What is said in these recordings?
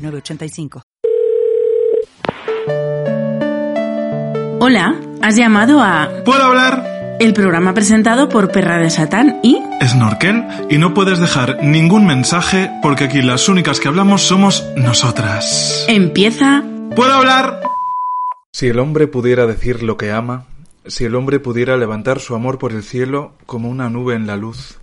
906985. Hola, has llamado a... ¿Puedo hablar? El programa presentado por Perra de Satán y... Snorkel, y no puedes dejar ningún mensaje porque aquí las únicas que hablamos somos nosotras. Empieza... ¿Puedo hablar? Si el hombre pudiera decir lo que ama, si el hombre pudiera levantar su amor por el cielo como una nube en la luz,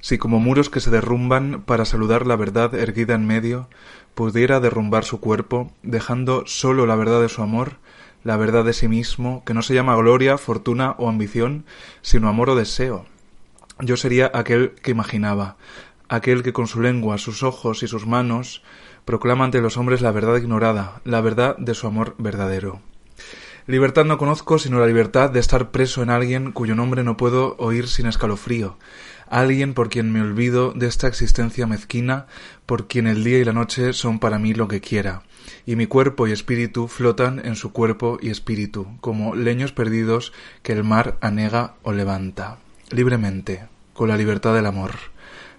si como muros que se derrumban para saludar la verdad erguida en medio, pudiera derrumbar su cuerpo, dejando sólo la verdad de su amor, la verdad de sí mismo, que no se llama gloria, fortuna o ambición, sino amor o deseo. Yo sería aquel que imaginaba, aquel que con su lengua, sus ojos y sus manos proclama ante los hombres la verdad ignorada, la verdad de su amor verdadero. Libertad no conozco sino la libertad de estar preso en alguien cuyo nombre no puedo oír sin escalofrío, alguien por quien me olvido de esta existencia mezquina, por quien el día y la noche son para mí lo que quiera, y mi cuerpo y espíritu flotan en su cuerpo y espíritu, como leños perdidos que el mar anega o levanta, libremente, con la libertad del amor,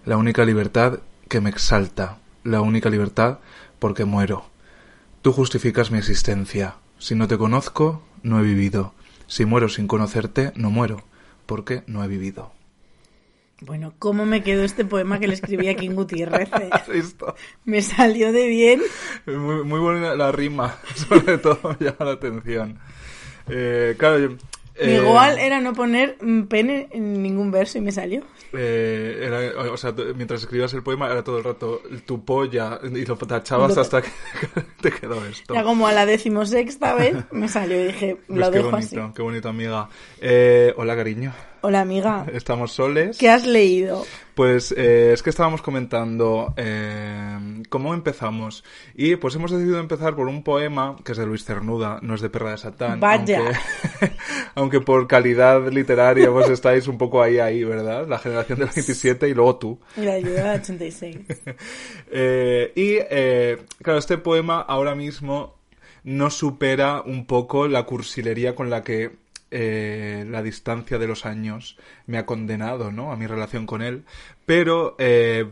la única libertad que me exalta, la única libertad porque muero. Tú justificas mi existencia. Si no te conozco, no he vivido. Si muero sin conocerte, no muero, porque no he vivido. Bueno, ¿cómo me quedó este poema que le escribí a King Gutiérrez? ¿Has? Me salió de bien. Muy, muy buena la rima, sobre todo llama la atención. Eh, claro, yo, eh, Igual era no poner mm, pene en ningún verso y me salió. eh, era- o sea, mientras escribías el poema era todo el rato tu polla y lo tachabas Lo- hasta que te quedó esto. Era como a la decimosexta vez me salió y dije, Pues lo qué dejo bonito, así. qué bonito, amiga. Eh, hola, cariño. Hola amiga, Estamos soles. ¿qué has leído? Pues eh, es que estábamos comentando eh, cómo empezamos. Y pues hemos decidido empezar por un poema que es de Luis Cernuda, no es de Perra de Satán. Vaya. Aunque, aunque por calidad literaria pues estáis un poco ahí, ahí, ¿verdad? La generación del 27 y luego tú. La ayuda 86. Eh, y eh, claro, este poema ahora mismo no supera un poco la cursilería con la que eh, la distancia de los años me ha condenado, ¿no? A mi relación con él. Pero eh,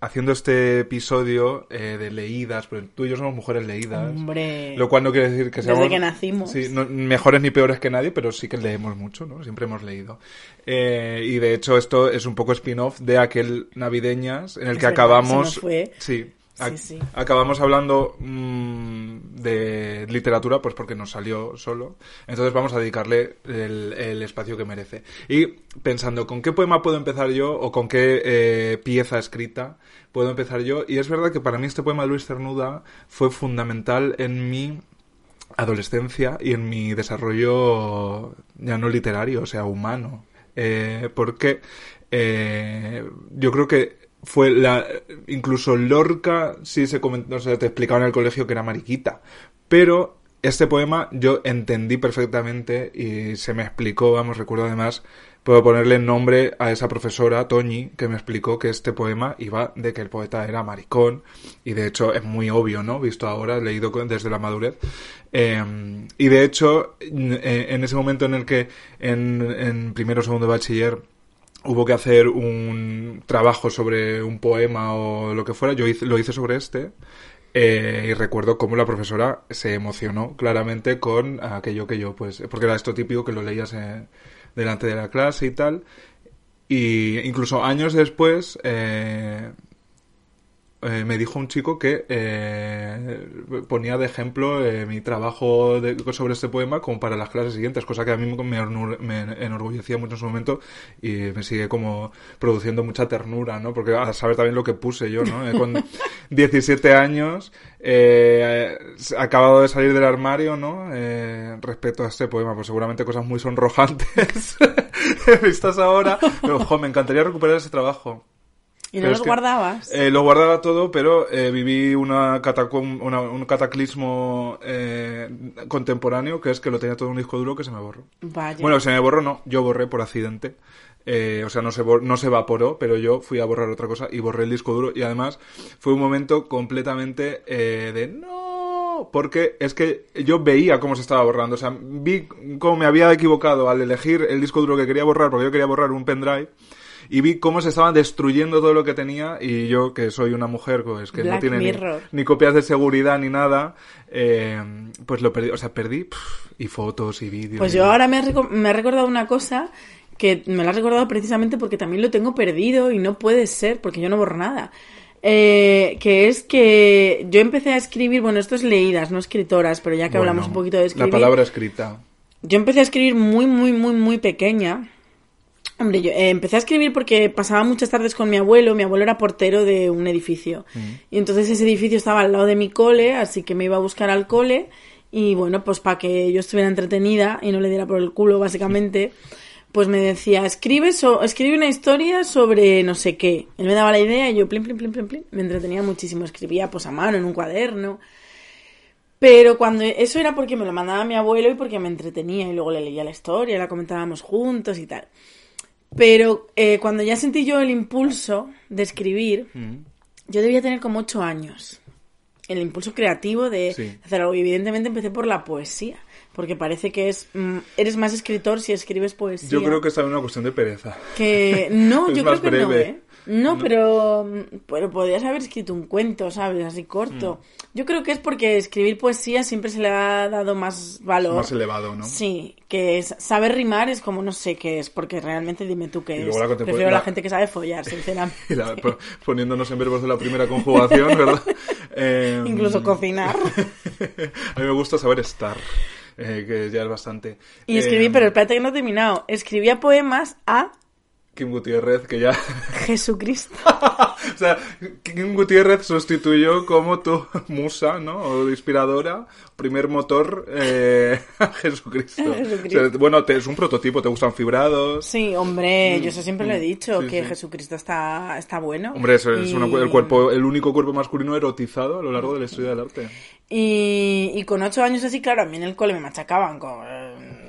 haciendo este episodio eh, de leídas, porque tú y yo somos mujeres leídas. Hombre, Lo cual no quiere decir que Desde seamos... que nacimos. Sí, no- mejores ni peores que nadie, pero sí que leemos mucho, ¿no? Siempre hemos leído. Eh, y de hecho esto es un poco spin-off de aquel Navideñas en el Es que verdad, acabamos... fue. Sí. Ac- Sí, sí. Acabamos hablando mm, de literatura, pues porque nos salió solo. Entonces vamos a dedicarle el, el espacio que merece. Y pensando, ¿con qué poema puedo empezar yo o con qué eh, pieza escrita puedo empezar yo? Y es verdad que para mí este poema de Luis Cernuda fue fundamental en mi adolescencia y en mi desarrollo ya no literario, o sea, humano. Eh, porque eh, yo creo que fue la incluso Lorca sí se comentó, o sea, te explicaba en el colegio que era mariquita, pero este poema yo entendí perfectamente y se me explicó, vamos, recuerdo además, puedo ponerle nombre a esa profesora, Toñi, que me explicó que este poema iba de que el poeta era maricón, y de hecho es muy obvio, ¿no? Visto ahora, leído desde la madurez. Eh, y de hecho, en, ese momento en el que en, primero o segundo bachiller hubo que hacer un trabajo sobre un poema o lo que fuera, yo hice- lo hice sobre este. eh, y recuerdo cómo la profesora se emocionó claramente con aquello que yo, pues, porque era esto típico que lo leías eh, delante de la clase y tal. Y incluso años después eh, eh, me dijo un chico que eh, ponía de ejemplo eh, mi trabajo de- sobre este poema como para las clases siguientes, cosa que a mí me, enorgullecía mucho en su momento y me sigue como produciendo mucha ternura, ¿no? Porque a saber también lo que puse yo, ¿no? Eh, con 17 años, eh, acabado de salir del armario, ¿no? Eh, respecto a este poema, pues seguramente cosas muy sonrojantes vistas ahora, pero ojo, me encantaría recuperar ese trabajo. ¿Y no Pero los guardabas? eh, lo guardaba todo, pero eh, viví una catacum- una- un cataclismo eh, contemporáneo, que es que lo tenía todo en un disco duro que se me borró. Vaya. Bueno, se me borró, no, yo borré por accidente. Eh, o sea, no se, no se evaporó, pero yo fui a borrar otra cosa y borré el disco duro. Y además fue un momento completamente eh, de no, porque es que yo veía cómo se estaba borrando. O sea, vi cómo me había equivocado al elegir el disco duro que quería borrar, porque yo quería borrar un pendrive. Y vi cómo se estaba destruyendo todo lo que tenía y yo, que soy una mujer pues, que no tiene ni, copias de seguridad ni nada, eh, pues lo perdí. O sea, perdí y fotos y vídeos. Pues y- yo ahora me, me ha recordado una cosa que me la has recordado precisamente porque también lo tengo perdido y no puede ser porque yo no borro nada. Eh, que es que yo empecé a escribir, bueno, esto es leídas, no escritoras, pero ya que Bueno, hablamos un poquito de escribir. La palabra escrita. Yo empecé a escribir muy, muy, muy, muy pequeña. Hombre, yo eh, empecé a escribir porque pasaba muchas tardes con mi abuelo. Mi abuelo era portero de un edificio. Y entonces ese edificio estaba al lado de mi cole, así que me iba a buscar al cole. Y bueno, pues para que yo estuviera entretenida y no le diera por el culo, básicamente, pues me decía, escribe, so- escribe una historia sobre no sé qué. Él me daba la idea y yo, plin, plin, plin, plin, plin. Me entretenía muchísimo. Escribía pues a mano, en un cuaderno. Pero cuando eso era porque me lo mandaba mi abuelo y porque me entretenía y luego le leía la historia, la comentábamos juntos y tal. Pero eh, cuando ya sentí yo el impulso de escribir, Mm. yo debía tener como ocho años. El impulso creativo de Sí. hacer algo. Y evidentemente empecé por la poesía. Porque parece que es mm, eres más escritor si escribes poesía. Yo creo que es una cuestión de pereza. Que no, Es yo más creo que no, breve. ¿eh? No, pero, pero podrías haber escrito un cuento, ¿sabes? Así corto. Mm. Yo creo que es porque escribir poesía siempre se le ha dado más valor. Más elevado, ¿no? Sí, que es, saber rimar es como no sé qué es, porque realmente dime tú qué Y es. la Prefiero a la la- gente que sabe follar, sinceramente. Y la- po- poniéndonos en verbos de la primera conjugación, ¿verdad? Eh, Incluso cocinar. A mí me gusta saber estar, eh, que ya es bastante. Y escribí, Eh, pero espérate que no he terminado. Escribía poemas a Kim Gutiérrez, que ya... Jesucristo. o sea, Kim Gutiérrez sustituyó como tu musa, ¿no? O inspiradora, primer motor eh, a Jesucristo. Jesucristo. O sea, bueno, te- es un prototipo, te gustan fibrados. Sí, hombre, yo eso siempre lo he dicho, Mm. Sí, que sí. Jesucristo está, está bueno. Hombre, eso es Y- una- el cuerpo, el único cuerpo masculino erotizado a lo largo de la historia del arte. Y, y con ocho años así, claro, a mí en el cole me machacaban con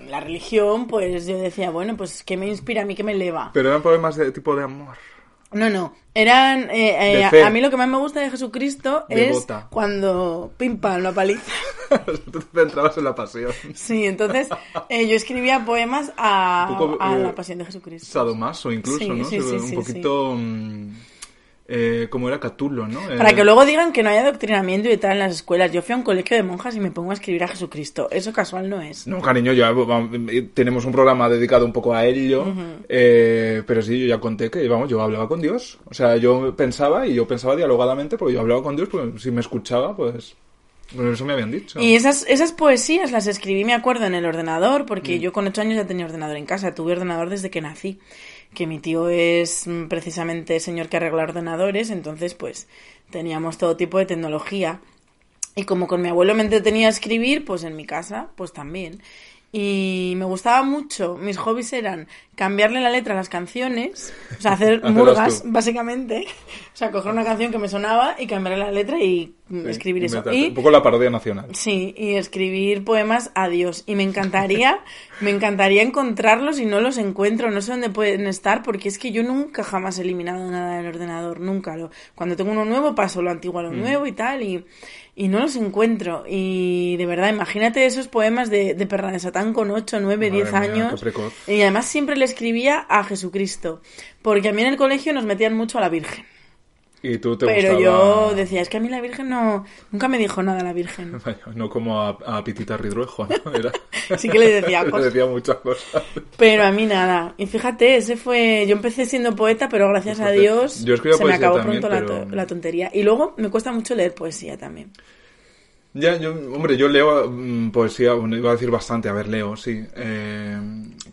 la religión, pues yo decía, bueno, pues ¿qué me inspira a mí? ¿Qué me eleva? Pero eran poemas de tipo de amor. No, no, eran... eh, eh, a, mí lo que más me gusta de Jesucristo es cuando pim pam, la paliza. Tú te centrabas en la pasión. Sí, entonces eh, yo escribía poemas a, poco, a eh, la pasión de Jesucristo. Sadomaso incluso, Sí, ¿no? sí, sí, un poquito... mm, eh, como era Catulo, ¿no? Para Eh, que luego digan que no hay adoctrinamiento y tal en las escuelas. Yo fui a un colegio de monjas y me pongo a escribir a Jesucristo. Eso casual no es. No, cariño, ya vamos, tenemos un programa dedicado un poco a ello, eh, pero sí, yo ya conté que, vamos, yo hablaba con Dios. O sea, yo pensaba y yo pensaba dialogadamente porque yo hablaba con Dios, pues si me escuchaba, pues, pues eso me habían dicho. Y esas, esas poesías las escribí, me acuerdo, en el ordenador, Mm. porque yo con ocho años ya tenía ordenador en casa. Tuve ordenador desde que nací. Que mi tío es mm, precisamente señor que arregla ordenadores, entonces pues teníamos todo tipo de tecnología. Y como con mi abuelo me entretenía a escribir, pues en mi casa, pues también. Y me gustaba mucho, mis hobbies eran cambiarle la letra a las canciones, o sea, hacer murgas, básicamente. O sea, coger una canción que me sonaba y cambiarle la letra y mm, Sí, escribir eso. Y Un poco la parodia nacional. Sí, y escribir poemas a Dios. Y me encantaría, me encantaría encontrarlos y no los encuentro, no sé dónde pueden estar, porque es que yo nunca jamás he eliminado nada del ordenador, nunca. Lo, cuando tengo uno nuevo paso lo antiguo a Mm. lo nuevo y tal, y, y no los encuentro. Y de verdad, imagínate esos poemas de, de Perra de Satán con 8, 9, Madre 10 mía, años. Y además siempre le escribía a Jesucristo, porque a mí en el colegio nos metían mucho a la Virgen. Y tú te Pero gustaba- yo decía, es que a mí la Virgen no, nunca me dijo nada la Virgen. Vaya, No como a, a Pitita Ridruejo, ¿no? Era... Sí que le decía Le cosas. decía muchas cosas. Pero a mí nada. Y fíjate, ese fue. Yo empecé siendo poeta, pero gracias a Dios yo se me acabó también, pronto la, pero- la tontería. Y luego me cuesta mucho leer poesía también. Ya, yo, hombre, yo leo mm, poesía, bueno, iba a decir bastante, a ver, leo, sí. Eh,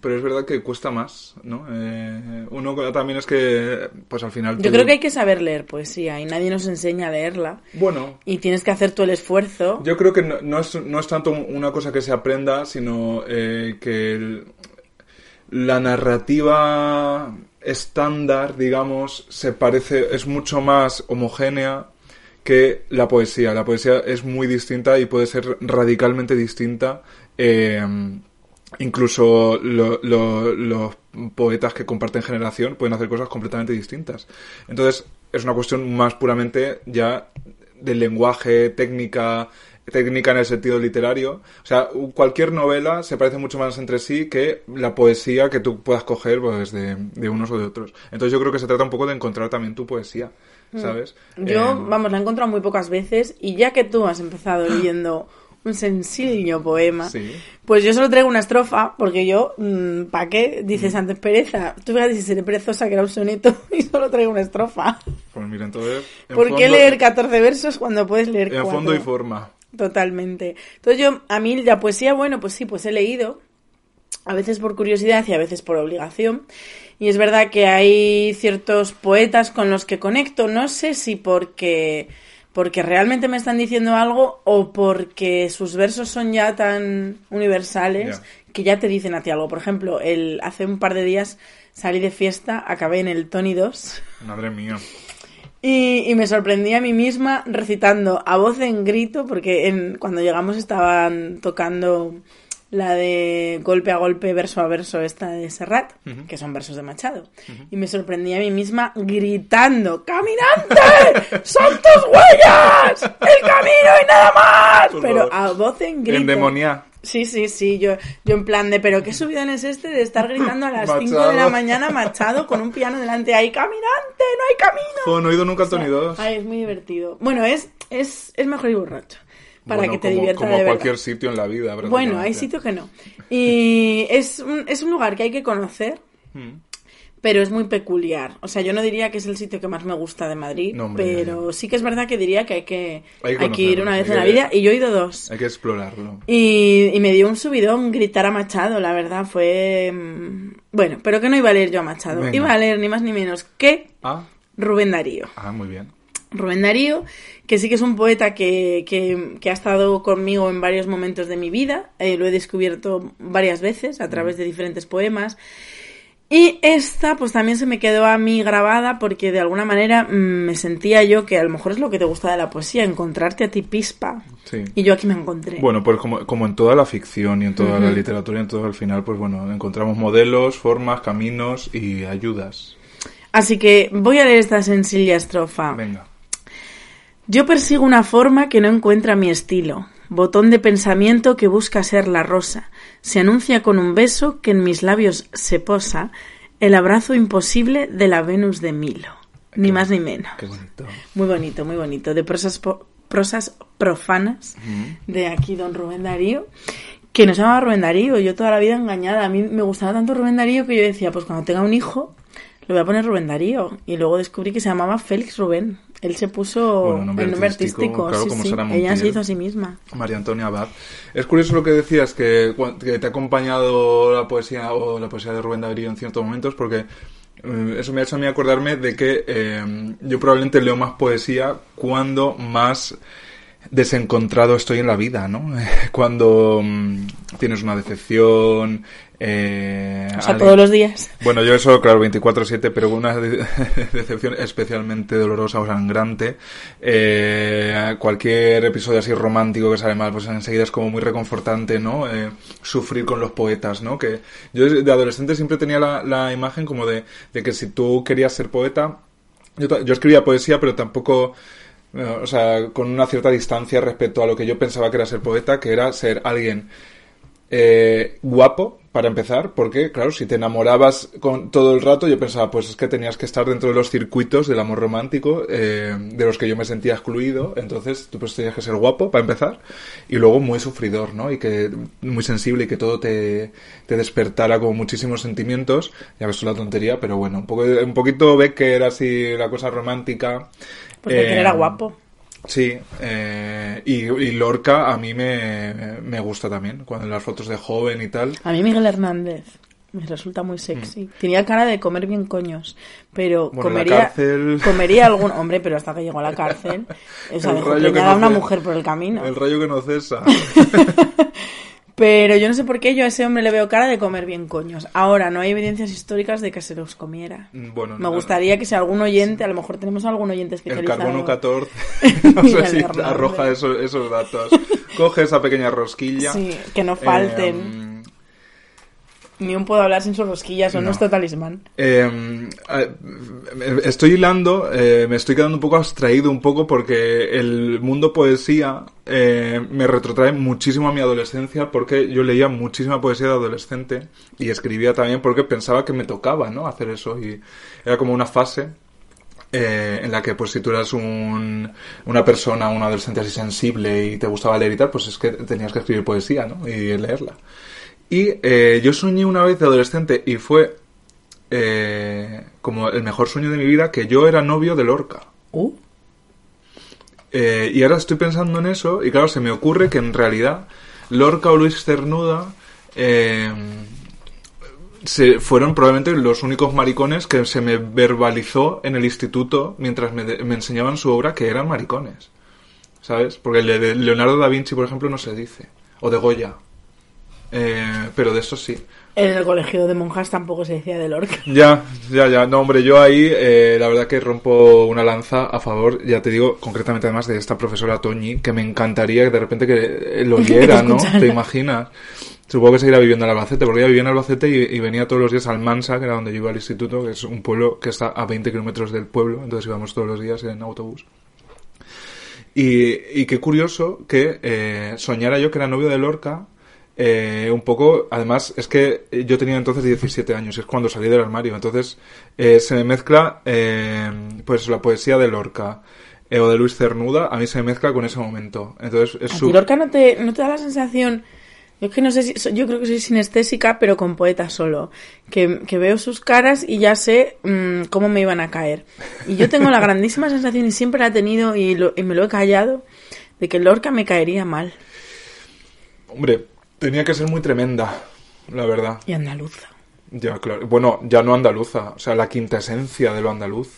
pero es verdad que cuesta más, ¿no? Eh, uno también es que, pues al final... Yo tú- creo que hay que saber leer poesía y nadie nos enseña a leerla. Bueno, Y tienes que hacer tú el esfuerzo. yo creo que no, no es, no es tanto una cosa que se aprenda, sino eh, que el- la narrativa estándar, digamos, se parece, es mucho más homogénea que la poesía. La poesía es muy distinta y puede ser radicalmente distinta. eh, incluso lo- lo- los poetas que comparten generación pueden hacer cosas completamente distintas. Entonces, es una cuestión más puramente ya del lenguaje, técnica, técnica en el sentido literario. O sea, cualquier novela se parece mucho más entre sí que la poesía que tú puedas coger pues, de, de unos o de otros. Entonces, yo creo que se trata un poco de encontrar también tu poesía, ¿sabes? Yo, Eh, vamos, la he encontrado muy pocas veces y ya que tú has empezado leyendo un sencillo poema, Sí. pues yo solo traigo una estrofa porque yo, ¿para qué? Mm. Dices antes pereza. Tú fíjate si seré perezosa que era un soneto y solo traigo una estrofa. Pues mira, entonces... en ¿Por qué fondo- leer 14 versos cuando puedes leer En cuatro? fondo y forma. Totalmente. Entonces yo, a mí la poesía, bueno, pues sí, pues he leído, a veces por curiosidad y a veces por obligación. Y es verdad que hay ciertos poetas con los que conecto, no sé si porque, porque realmente me están diciendo algo o porque sus versos son ya tan universales que ya te dicen a ti algo. Por ejemplo, el, hace un par de días salí de fiesta, acabé en el Tony 2. Madre mía. Y, y me sorprendí a mí misma recitando a voz en grito, porque en, cuando llegamos estaban tocando la de golpe a golpe, verso a verso, esta de Serrat, que son versos de Machado. Y me sorprendí a mí misma gritando, ¡Caminante! ¡Son tus huellas! ¡El camino y nada más! Por Pero favor. a voz en grito. Endemoniada. Sí, sí, sí, yo, yo en plan de, pero qué subidón es este de estar gritando a las 5 de la mañana Machado con un piano delante ahí, caminante, no hay camino. Jo, no he oído nunca Tony 2. Ay, es muy divertido. Bueno, es, es, es mejor ir borracho. Para Bueno, que te como, diviertas como de verdad. cualquier sitio en la vida. Bueno, hay sitios que no. Y es un, es un lugar que hay que conocer, Mm. Pero es muy peculiar. O sea, yo no diría que es el sitio que más me gusta de Madrid, No, hombre, pero sí que es verdad que diría que hay que, Hay que hay que ir una vez en la vida. Y yo he ido dos. Hay que explorarlo. Y, y me dio un subidón gritar a Machado, la verdad, fue... mm, Bueno, pero que no iba a leer yo a Machado. Venga. Iba a leer ni más ni menos que Ah, Rubén Darío. ah, muy bien. Rubén Darío, que sí que es un poeta que, que- que ha estado conmigo en varios momentos de mi vida. eh, lo he descubierto varias veces a través de diferentes poemas. Y esta, pues también se me quedó a mí grabada porque de alguna manera mm, me sentía yo que a lo mejor es lo que te gusta de la poesía, encontrarte a ti pispa. Sí. Y yo aquí me encontré. Bueno, pues como, como en toda la ficción y en toda la literatura y en todo al final, pues bueno, encontramos modelos, formas, caminos y ayudas. Así que voy a leer esta sencilla estrofa. Venga. Yo persigo una forma que no encuentra mi estilo, botón de pensamiento que busca ser la rosa, se anuncia con un beso que en mis labios se posa, el abrazo imposible de la Venus de Milo, ni más ni menos. Qué bonito. Muy bonito, muy bonito, de prosas, profanas de aquí don Rubén Darío, que no se llamaba Rubén Darío, yo toda la vida engañada, a mí me gustaba tanto Rubén Darío que yo decía, pues cuando tenga un hijo, le voy a poner Rubén Darío, y luego descubrí que se llamaba Félix Rubén, él se puso Bueno, nombre el nombre artístico, artístico, claro, sí, como sí. Sara ella se hizo a sí misma. María Antonia Abad. Es curioso lo que decías, que te ha acompañado la poesía o la poesía de Rubén Darío en ciertos momentos, porque eh, eso me ha hecho a mí acordarme de que eh, yo probablemente leo más poesía cuando más desencontrado estoy en la vida, ¿no? Cuando mm, tienes una decepción... Eh, O sea, alguien- todos los días. bueno, yo eso, claro, 24-7, pero una de- decepción especialmente dolorosa o sangrante. Eh, cualquier episodio así romántico que sale mal, pues enseguida es como muy reconfortante, ¿no? Eh, sufrir con los poetas, ¿no? Que yo de adolescente siempre tenía la, la imagen como de, de que si tú querías ser poeta, yo, ta- yo escribía poesía, pero tampoco... O sea, con una cierta distancia respecto a lo que yo pensaba que era ser poeta, que era ser alguien eh, guapo, para empezar, porque, claro, si te enamorabas con todo el rato, yo pensaba, pues es que tenías que estar dentro de los circuitos del amor romántico, eh, de los que yo me sentía excluido, entonces tú pues tenías que ser guapo, para empezar, y luego muy sufridor, ¿no? Y que muy sensible y que todo te, te despertara como muchísimos sentimientos, ya ves, es una tontería, pero bueno, un, poco, un poquito ve que era así la cosa romántica. Porque Eh, él era guapo. Sí, eh, y, y Lorca a mí me, me gusta también, cuando en las fotos de joven y tal. A mí Miguel Hernández me resulta muy sexy. Tenía cara de comer bien coños, pero Mm. Bueno, comería, cárcel- comería algún hombre, pero hasta que llegó a la cárcel, o sea, dejó que no una mujer por el camino. El rayo que no cesa. Pero yo no sé por qué yo a ese hombre le veo cara de comer bien coños. Ahora, no hay evidencias históricas de que se los comiera. Mm, Bueno, Me no- gustaría que si algún oyente, a lo mejor tenemos algún oyente El especializado. carbono 14, no sé si arroja esos, esos datos. Coge esa pequeña rosquilla. Sí, que no falten. Eh, Ni un puedo hablar sin sus rosquillas, son No. nuestro talismán. Eh, eh, estoy hilando, eh, me estoy quedando un poco abstraído un poco porque el mundo poesía eh, me retrotrae muchísimo a mi adolescencia porque yo leía muchísima poesía de adolescente y escribía también porque pensaba que me tocaba, ¿no? Hacer eso y era como una fase eh, en la que pues si tú eras un, una persona, un adolescente así sensible y te gustaba leer y tal, pues es que tenías que escribir poesía, ¿no? Y leerla. Y eh, yo soñé una vez de adolescente y fue eh, como el mejor sueño de mi vida que yo era novio de Lorca. Uh, Eh, y ahora estoy pensando en eso y claro, se me ocurre que en realidad Lorca o Luis Cernuda eh, se, fueron probablemente los únicos maricones que se me verbalizó en el instituto mientras me, de- me enseñaban su obra que eran maricones. ¿Sabes? Porque el de Leonardo da Vinci, por ejemplo, no se dice. O de Goya. Eh, pero de eso sí. en el colegio de monjas tampoco se decía de Lorca. Ya, ya, ya. No, hombre, yo ahí eh, la verdad que rompo una lanza a favor, ya te digo, concretamente además de esta profesora Toñi, que me encantaría que de repente que lo oyera, ¿no? ¿Te imaginas? Supongo que seguirá viviendo en Albacete, porque ella vivía en Albacete y, y venía todos los días al Mansa, que era donde yo iba al instituto, que es un pueblo que está a 20 kilómetros del pueblo, entonces íbamos todos los días en autobús. Y, y qué curioso que eh, soñara yo que era novio de Lorca. Eh, un poco, además, es que yo tenía entonces 17 años, es cuando salí del armario. Entonces eh, se me mezcla, eh, pues la poesía de Lorca eh, o de Luis Cernuda, a mí se me mezcla con ese momento. Entonces es ¿A su. Lorca no te, no te da la sensación... Yo es que no sé si... Yo creo que soy sinestésica, pero con poetas solo. Que, que veo sus caras y ya sé mm, cómo me iban a caer. Y yo tengo la grandísima sensación, y siempre la he tenido, y, lo- y me lo he callado, de que Lorca me caería mal. Hombre, tenía que ser muy tremenda, la verdad. Y andaluza. Ya, claro. Bueno, ya no andaluza, o sea, la quinta esencia de lo andaluz.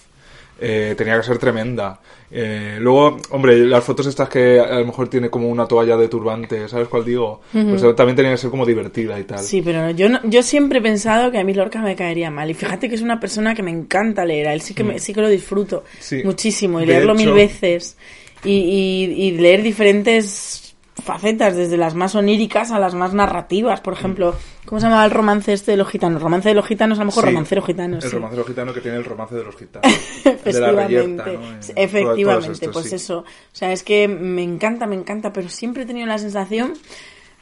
Eh, tenía que ser tremenda. Eh, luego, hombre, las fotos estas que a lo mejor tiene como una toalla de turbante, ¿sabes cuál digo? Pues también tenía que ser como divertida y tal. Sí, pero yo no- yo siempre he pensado que a mí Lorca me caería mal. Y fíjate que es una persona que me encanta leer. A él sí que, me- sí que lo disfruto Mm. Sí. muchísimo. Y De leerlo mil veces. Y, y- y leer diferentes facetas, desde las más oníricas a las más narrativas. Por ejemplo, ¿cómo se llamaba el romance este de los gitanos? Romance de los gitanos, a lo mejor Sí, romancero gitano. El sí. romancero gitano que tiene el romance de los gitanos. de la Efectivamente, reyerta, ¿no? Todo- efectivamente, estos, pues sí. eso. O sea, es que me encanta, me encanta, pero siempre he tenido la sensación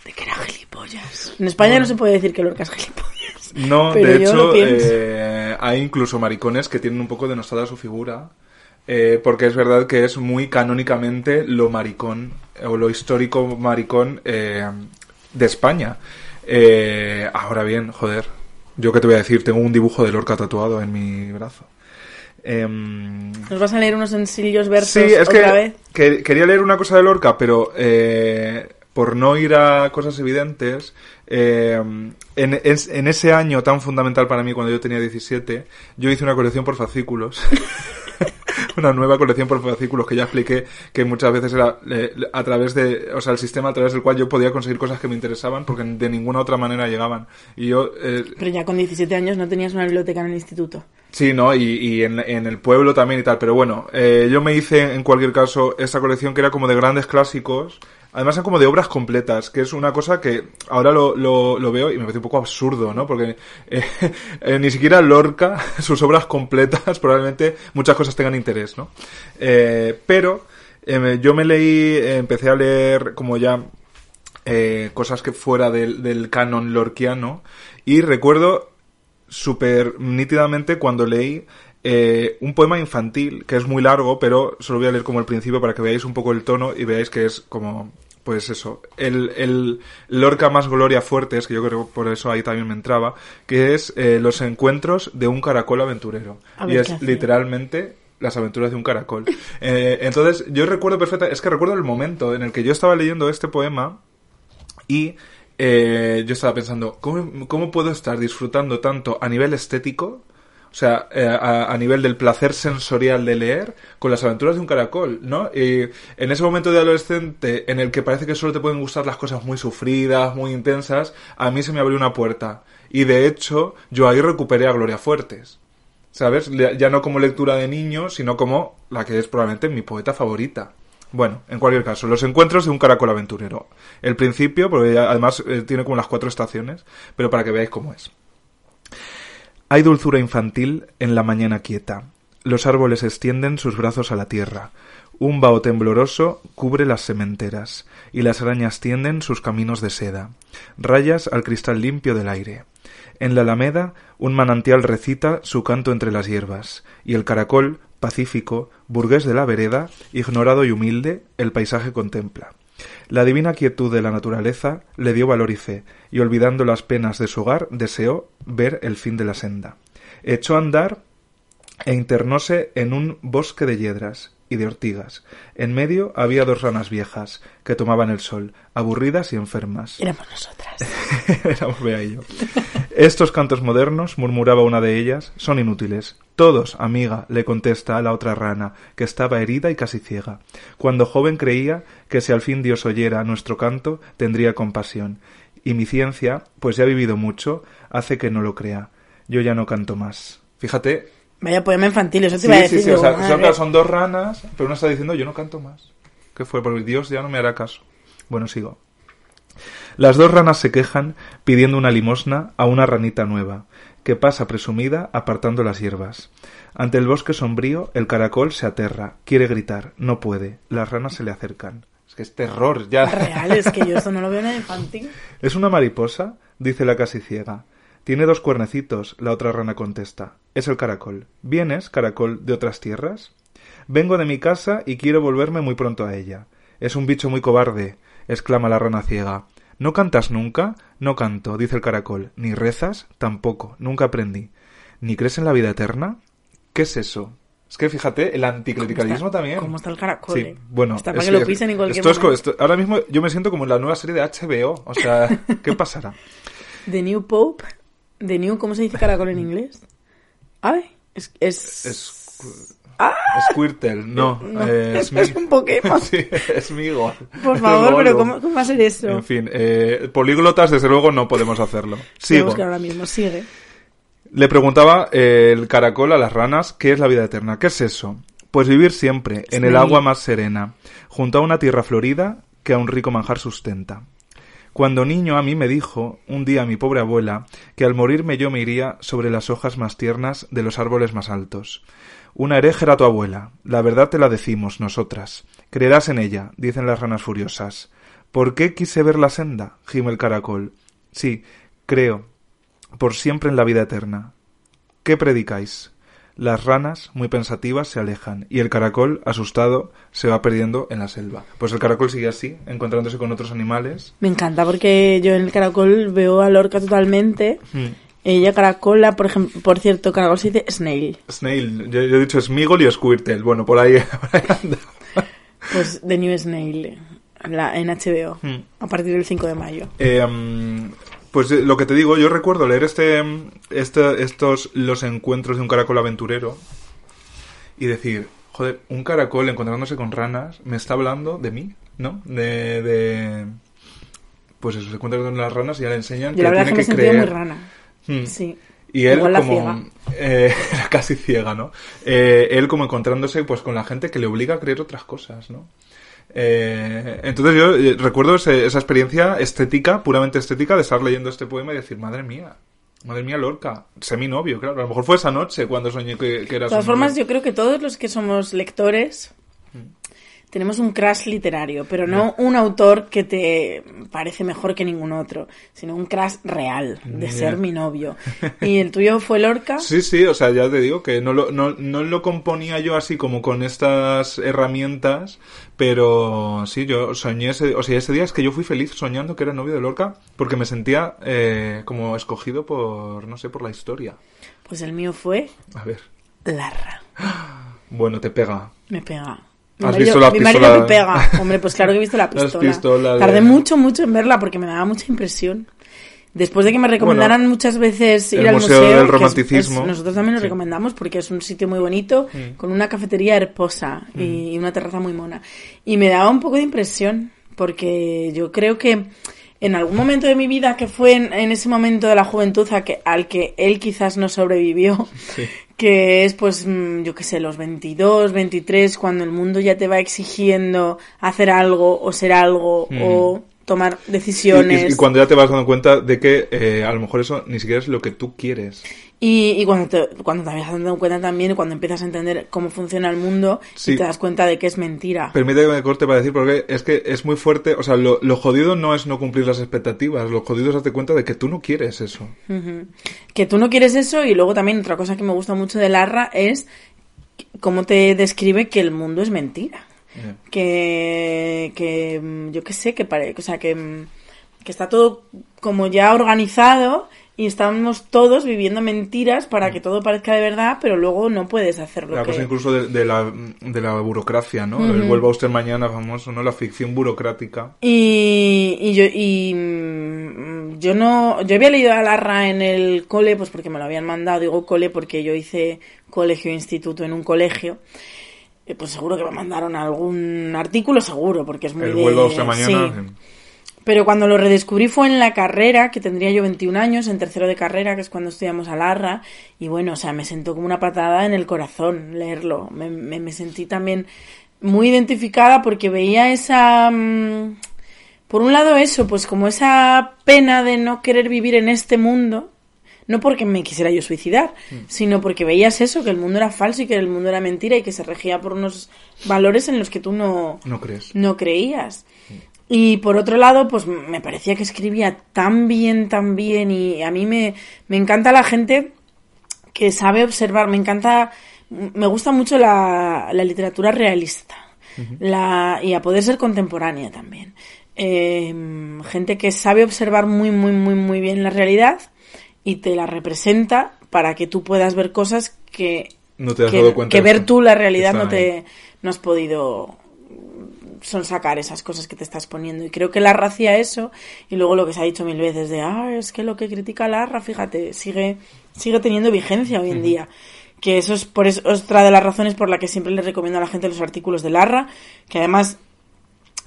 de que era gilipollas. En España no se puede decir que Lorca es gilipollas. No, pero de yo hecho, eh, hay incluso maricones que tienen un poco denostada su figura. eh, porque es verdad que es muy canónicamente lo maricón, o lo histórico maricón eh, de España. Eh, ahora bien, joder, yo qué te voy a decir, tengo un dibujo de Lorca tatuado en mi brazo. Em, ¿Nos vas a leer unos sencillos versos Sí, es otra que, vez? que- quería leer una cosa de Lorca, pero eh, por no ir a cosas evidentes, eh, en, es- en ese año tan fundamental para mí, cuando yo tenía 17, yo hice una colección por fascículos. una nueva colección por fascículos que ya expliqué que muchas veces era eh, a través de, o sea, el sistema a través del cual yo podía conseguir cosas que me interesaban porque de ninguna otra manera llegaban. Y yo eh, Pero ya con 17 años no tenías una biblioteca en el instituto. Sí, ¿no? Y, y en, en el pueblo también y tal. Pero bueno, eh, yo me hice en cualquier caso esta colección que era como de grandes clásicos. Además eran como de obras completas, que es una cosa que ahora lo, lo, veo y me parece un poco absurdo, ¿no? Porque eh, eh, ni siquiera Lorca, sus obras completas, probablemente muchas cosas tengan interés, ¿no? Eh, pero eh, yo me leí, empecé a leer como ya eh, cosas que fuera del, canon lorquiano y recuerdo súper nítidamente cuando leí un poema infantil que es muy largo, pero solo voy a leer como el principio para que veáis un poco el tono y veáis que es como, pues eso, el, el Lorca más Gloria Fuertes, que yo creo que por eso ahí también me entraba, que es eh, los encuentros de un caracol aventurero. Y es literalmente las aventuras de un caracol. Eh, entonces, yo recuerdo perfecta, es que recuerdo el momento en el que yo estaba leyendo este poema y eh, yo estaba pensando, ¿cómo, ¿cómo puedo estar disfrutando tanto a nivel estético? O sea, eh, a, nivel del placer sensorial de leer, con las aventuras de un caracol, ¿no? Y en ese momento de adolescente en el que parece que solo te pueden gustar las cosas muy sufridas, muy intensas, a mí se me abrió una puerta. Y de hecho, yo ahí recuperé a Gloria Fuertes. ¿Sabes? Ya no como lectura de niño, sino como la que es probablemente mi poeta favorita. Bueno, en cualquier caso, los encuentros de un caracol aventurero. El principio, porque además eh, tiene como las cuatro estaciones, pero para que veáis cómo es. Hay dulzura infantil en la mañana quieta. Los árboles extienden sus brazos a la tierra. Un vaho tembloroso cubre las sementeras, y las arañas tienden sus caminos de seda, rayas al cristal limpio del aire. En la alameda un manantial recita su canto entre las hierbas, y el caracol, pacífico, burgués de la vereda, ignorado y humilde, el paisaje contempla. La divina quietud de la naturaleza le dio valor y fe, y olvidando las penas de su hogar, deseó ver el fin de la senda. Echó a andar e internóse en un bosque de yedras y de ortigas. En medio había dos ranas viejas que tomaban el sol, aburridas y enfermas. Éramos nosotras. Éramos Bea y yo. Estos cantos modernos, murmuraba una de ellas, son inútiles. Todos, amiga, le contesta a la otra rana, que estaba herida y casi ciega. Cuando joven creía que si al fin Dios oyera nuestro canto, tendría compasión. Y mi ciencia, pues ya ha vivido mucho, hace que no lo crea. Yo ya no canto más. Fíjate. Vaya poema infantil, eso te Sí, iba a sí, decir. sí, o digo, sea, son, claro, son dos ranas, pero una está diciendo yo no canto más. ¿Qué fue? Porque Dios ya no me hará caso. Bueno, sigo. Las dos ranas se quejan pidiendo una limosna a una ranita nueva, que pasa presumida apartando las hierbas. Ante el bosque sombrío, el caracol se aterra, quiere gritar, no puede, las ranas se le acercan. Es que es terror, ya. Real, es que yo esto no lo veo nada infantil. ¿Es una mariposa? dice la casi ciega. Tiene dos cuernecitos, la otra rana contesta. Es el caracol. ¿Vienes, caracol, de otras tierras? Vengo de mi casa y quiero volverme muy pronto a ella. Es un bicho muy cobarde, exclama la rana ciega. ¿No cantas nunca? No canto, dice el caracol. ¿Ni rezas? Tampoco, nunca aprendí. ¿Ni crees en la vida eterna? ¿Qué es eso? Es que fíjate, el anticlericalismo también. cómo está el caracol, Sí, eh? bueno. Está para es que lo pisen en cualquier esto es esto- ahora mismo yo me siento como en la nueva serie de HBO. O sea, ¿qué pasará? The New Pope. The New, ¿cómo se dice caracol en inglés? Es... es... Es... ¡Ah! Squirtle, no. No, eh, es, es un Pokémon. Sí, es Migo. Por favor, pero. ¿cómo, cómo va a ser eso? En fin, eh, políglotas desde luego no podemos hacerlo. Sigo. buscar ahora mismo, sigue. Le preguntaba eh, el caracol a las ranas qué es la vida eterna. ¿Qué es eso? Pues vivir siempre, en el agua más serena, junto a una tierra florida que a un rico manjar sustenta. Cuando niño a mí me dijo, un día mi pobre abuela, que al morirme yo me iría sobre las hojas más tiernas de los árboles más altos. Una hereje era tu abuela, la verdad te la decimos nosotras. Creerás en ella, dicen las ranas furiosas. ¿Por qué quise ver la senda? gime el caracol. Sí, creo, por siempre en la vida eterna. ¿Qué predicáis? Las ranas, muy pensativas, se alejan y el caracol, asustado, se va perdiendo en la selva. Pues el caracol sigue así, encontrándose con otros animales. Me encanta porque yo en el caracol veo a Lorca totalmente. Ella caracola, por ejemplo, por cierto, caracol se dice snail. Snail, yo, yo he dicho Smigol y Squirtle. Bueno, por ahí, por ahí anda. Pues The New Snail, la, en HBO, Hmm. a partir del 5 de mayo. Eh, mm, pues eh, lo que te digo, yo recuerdo leer este, este, estos, los encuentros de un caracol aventurero y decir, joder, un caracol encontrándose con ranas me está hablando de mí, ¿no? De, de pues eso, se encuentra con las ranas y ya le enseñan Yo la que he tiene que creer. muy rana. Hmm. Sí. Y él Igual la como ciega. eh, era casi ciega, ¿no? Eh, él como encontrándose pues con la gente que le obliga a creer otras cosas, ¿no? Eh, entonces yo eh, recuerdo ese- esa experiencia estética, puramente estética, de estar leyendo este poema y decir, madre mía, madre mía, Lorca, sé mi novio, claro. A lo mejor fue esa noche cuando soñé que, que era De todas formas, novio. yo creo que todos los que somos lectores tenemos un crush literario, pero no un autor que te parece mejor que ningún otro, sino un crush real, de ser mi novio. ¿Y el tuyo fue Lorca? Sí, sí, o sea, ya te digo que no lo, no, no lo componía yo así como con estas herramientas, pero sí, yo soñé ese, o sea, ese día es que yo fui feliz soñando que era novio de Lorca porque me sentía eh, como escogido por, no sé, por la historia. Pues el mío fue A ver, Larra. bueno, te pega. Me pega. Mi ¿Has marido, visto la mi marido pistola? me pega. Hombre, pues claro que he visto la pistola. pistolas de- Tardé mucho, mucho en verla porque me daba mucha impresión. después de que me recomendaran Bueno, muchas veces ir al Museo museo, del que es- Romanticismo. es- nosotros también lo Sí. recomendamos porque es un sitio muy bonito, Mm. con una cafetería hermosa y una terraza muy mona. Y me daba un poco de impresión, porque yo creo que en algún momento de mi vida, que fue en, en ese momento de la juventud a que, al que él quizás no sobrevivió, Sí. que es pues mm, yo qué sé, los 22, 23, cuando el mundo ya te va exigiendo hacer algo o ser algo Mm. o tomar Y, decisiones. y- y cuando ya te vas dando cuenta de que eh, a lo mejor eso ni siquiera es lo que tú quieres. Y, y cuando, te, cuando te vas dando cuenta también, cuando empiezas a entender cómo funciona el mundo Sí. y te das cuenta de que es mentira. Permite que me corte para decir, porque es que es muy fuerte. O sea, lo, lo jodido no es no cumplir las expectativas. Lo jodido es darte cuenta de que tú no quieres eso. Que tú no quieres eso y luego también otra cosa que me gusta mucho de Larra es cómo te describe que el mundo es mentira. Eh, que, que mm, yo qué sé, que pare, o sea, que, mm, que está todo como ya organizado y estamos todos viviendo mentiras para que todo parezca de verdad, pero luego no puedes hacer lo La que... cosa incluso de, de la, de la burocracia, ¿no? El vuelva usted mañana famoso, ¿no? La ficción burocrática. Y, y yo y mm, yo no yo había leído a Larra en el cole pues porque me lo habían mandado digo cole porque yo hice colegio e instituto en un colegio Eh, pues seguro que me mandaron algún artículo seguro porque es muy El de- vuelva usted mañana. sí. Pero cuando lo redescubrí fue en la carrera, que tendría yo 21 años, en tercero de carrera, que es cuando estudiamos a Larra, y bueno, o sea, me sentó como una patada en el corazón leerlo. Me, me, me sentí también muy identificada porque veía esa... mm, por un lado eso, pues como esa pena de no querer vivir en este mundo, no porque me quisiera yo suicidar, sino porque veías eso, que el mundo era falso y que el mundo era mentira y que se regía por unos valores en los que tú no, No crees. no creías. Y por otro lado, pues me parecía que escribía tan bien, tan bien y a mí me, me encanta la gente que sabe observar, me encanta, me gusta mucho la, la literatura realista la, y a poder ser contemporánea también. Eh, gente que sabe observar muy, muy, muy, muy bien la realidad y te la representa para que tú puedas ver cosas que, No te has que, dado cuenta que ver tú la realidad no te no has podido son sacar esas cosas que te estás poniendo. Y creo que Larra hacía eso, y luego lo que se ha dicho mil veces de, ah, es que lo que critica Larra, fíjate, sigue, sigue teniendo vigencia hoy en día. Que eso es por eso, otra de las razones por la que siempre le recomiendo a la gente los artículos de Larra, que además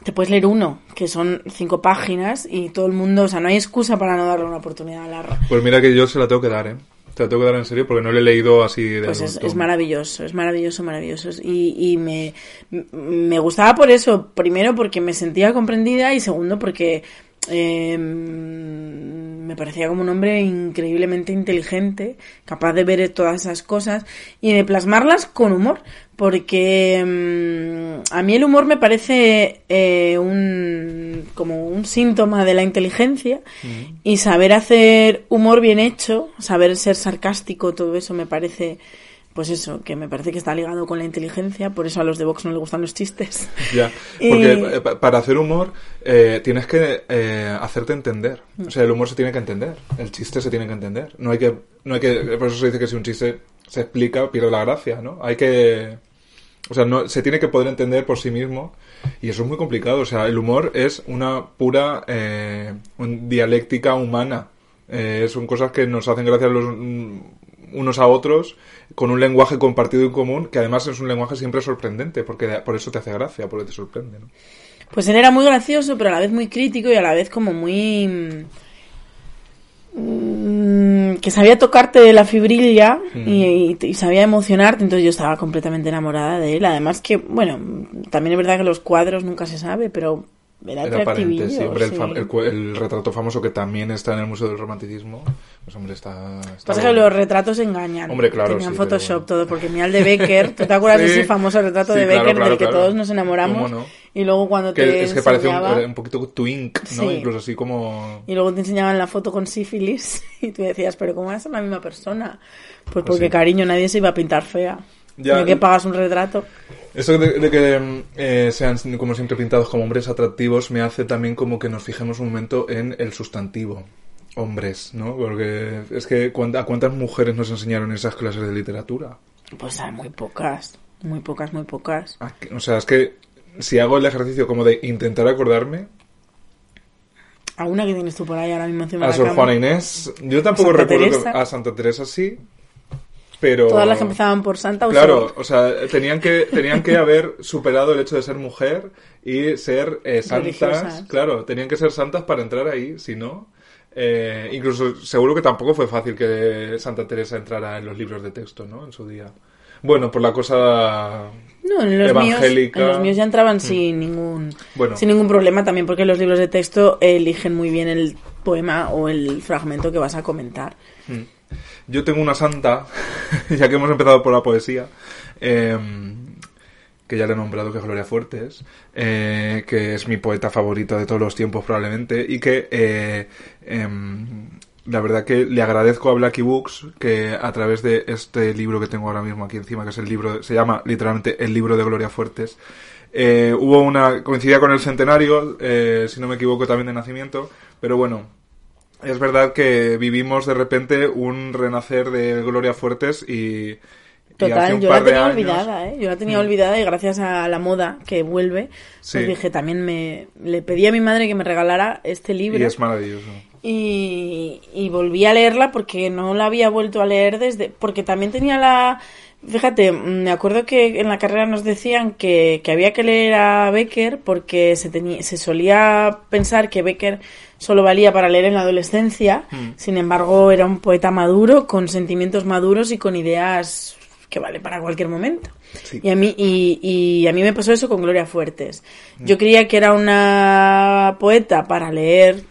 te puedes leer uno, que son cinco páginas, y todo el mundo, o sea, no hay excusa para no darle una oportunidad a Larra. Pues mira que yo se la tengo que dar, ¿eh? La tengo que dar en serio porque no le he leído así de Pues es, es maravilloso, es maravilloso, maravilloso. Y, y me, me gustaba por eso. Primero porque me sentía comprendida y segundo porque eh, me parecía como un hombre increíblemente inteligente, capaz de ver todas esas cosas y de plasmarlas con humor. Porque mm, a mí el humor me parece eh, un, como un síntoma de la inteligencia y saber hacer humor bien hecho, saber ser sarcástico, todo eso me parece, pues eso, que me parece que está ligado con la inteligencia, por eso a los de Vox no les gustan los chistes. Ya, porque eh, pa- para hacer humor eh, tienes que eh, hacerte entender. O sea, el humor se tiene que entender, el chiste se tiene que entender. No hay que, no hay que, por eso se dice que si un chiste se explica pierde la gracia, ¿no? Hay que, o sea, no, se tiene que poder entender por sí mismo y eso es muy complicado. O sea, el humor es una pura eh, un- dialéctica humana. Eh, son cosas que nos hacen gracia los unos a otros con un lenguaje compartido y común que además es un lenguaje siempre sorprendente porque por eso te hace gracia, porque te sorprende. ¿no? Pues él era muy gracioso, pero a la vez muy crítico y a la vez como muy... mm, que sabía tocarte la fibrilla y, y- y sabía emocionarte, entonces yo estaba completamente enamorada de él. Además que, bueno, también es verdad que los cuadros nunca se sabe, pero era, Era aparente, sí, hombre, el, sí. el cu- el retrato famoso que también está en el Museo del Romanticismo, pues hombre, está... está Pasa que bueno. los retratos engañan. Hombre, claro, Tenían sí, Photoshop pero- todo, porque mira el de Becker. ¿Tú te acuerdas de ese famoso retrato de claro, Becker claro, del que claro. todos nos enamoramos? ¿Cómo no? Y luego cuando te Que es que parece un, enseñaba- un poquito twink, ¿no? Incluso así como... Y luego te enseñaban la foto con sífilis y tú decías, pero ¿cómo ser la misma persona? Pues Pues porque, cariño, nadie se iba a pintar fea. Ya. Que pagas un retrato. Esto de, de que mm, eh, sean como siempre pintados como hombres atractivos me hace también como que nos fijemos un momento en el sustantivo. Hombres, ¿no? Porque es que ¿cuánt- ¿a cuántas mujeres nos enseñaron esas clases de literatura? Pues hay muy pocas. Muy pocas, muy pocas. ¿A qué? O sea, es que si hago el ejercicio como de intentar acordarme, A una que tienes tú por ahí ahora mismo encima A de la Sor. Juana Inés. Yo tampoco recuerdo Teresa. que a Santa Teresa sí. Pero. Todas las que empezaban por Santa o Claro, o sea, tenían que, tenían que haber superado el hecho de ser mujer y ser eh, santas. Religiosas. Claro, tenían que ser santas para entrar ahí, si no. eh, incluso seguro que tampoco fue fácil que Santa Teresa entrara en los libros de texto, ¿no? En su día. Bueno, por la cosa No, en los, míos, evangélica. en los míos ya entraban sin ningún Bueno. sin ningún problema también porque los libros de texto eligen muy bien el poema o el fragmento que vas a comentar. Yo tengo una santa, ya que hemos empezado por la poesía, eh, que ya le he nombrado, que es Gloria Fuertes, eh, que es mi poeta favorita de todos los tiempos probablemente, y que eh, em, la verdad que le agradezco a Blacky Books que a través de este libro que tengo ahora mismo aquí encima, que es el libro, se llama literalmente El libro de Gloria Fuertes, eh, hubo una coincidía con el centenario, si no me equivoco también de nacimiento, pero bueno, es verdad que vivimos de repente un renacer de Gloria Fuertes y, y hace Total, un yo la par tenía años- olvidada, ¿eh? Yo la tenía olvidada y gracias a la moda que vuelve, Sí. pues dije, también me le pedí a mi madre que me regalara este libro Y es maravilloso. y, y volví a leerla porque no la había vuelto a leer desde porque también tenía la fíjate mm, me acuerdo que en la carrera nos decían que, que había que leer a Becker porque se tenía se solía pensar que Becker solo valía para leer en la adolescencia sin embargo era un poeta maduro con sentimientos maduros y con ideas que vale para cualquier momento Sí. y a mí y, y a mí me pasó eso con Gloria Fuertes yo creía que era una poeta para leer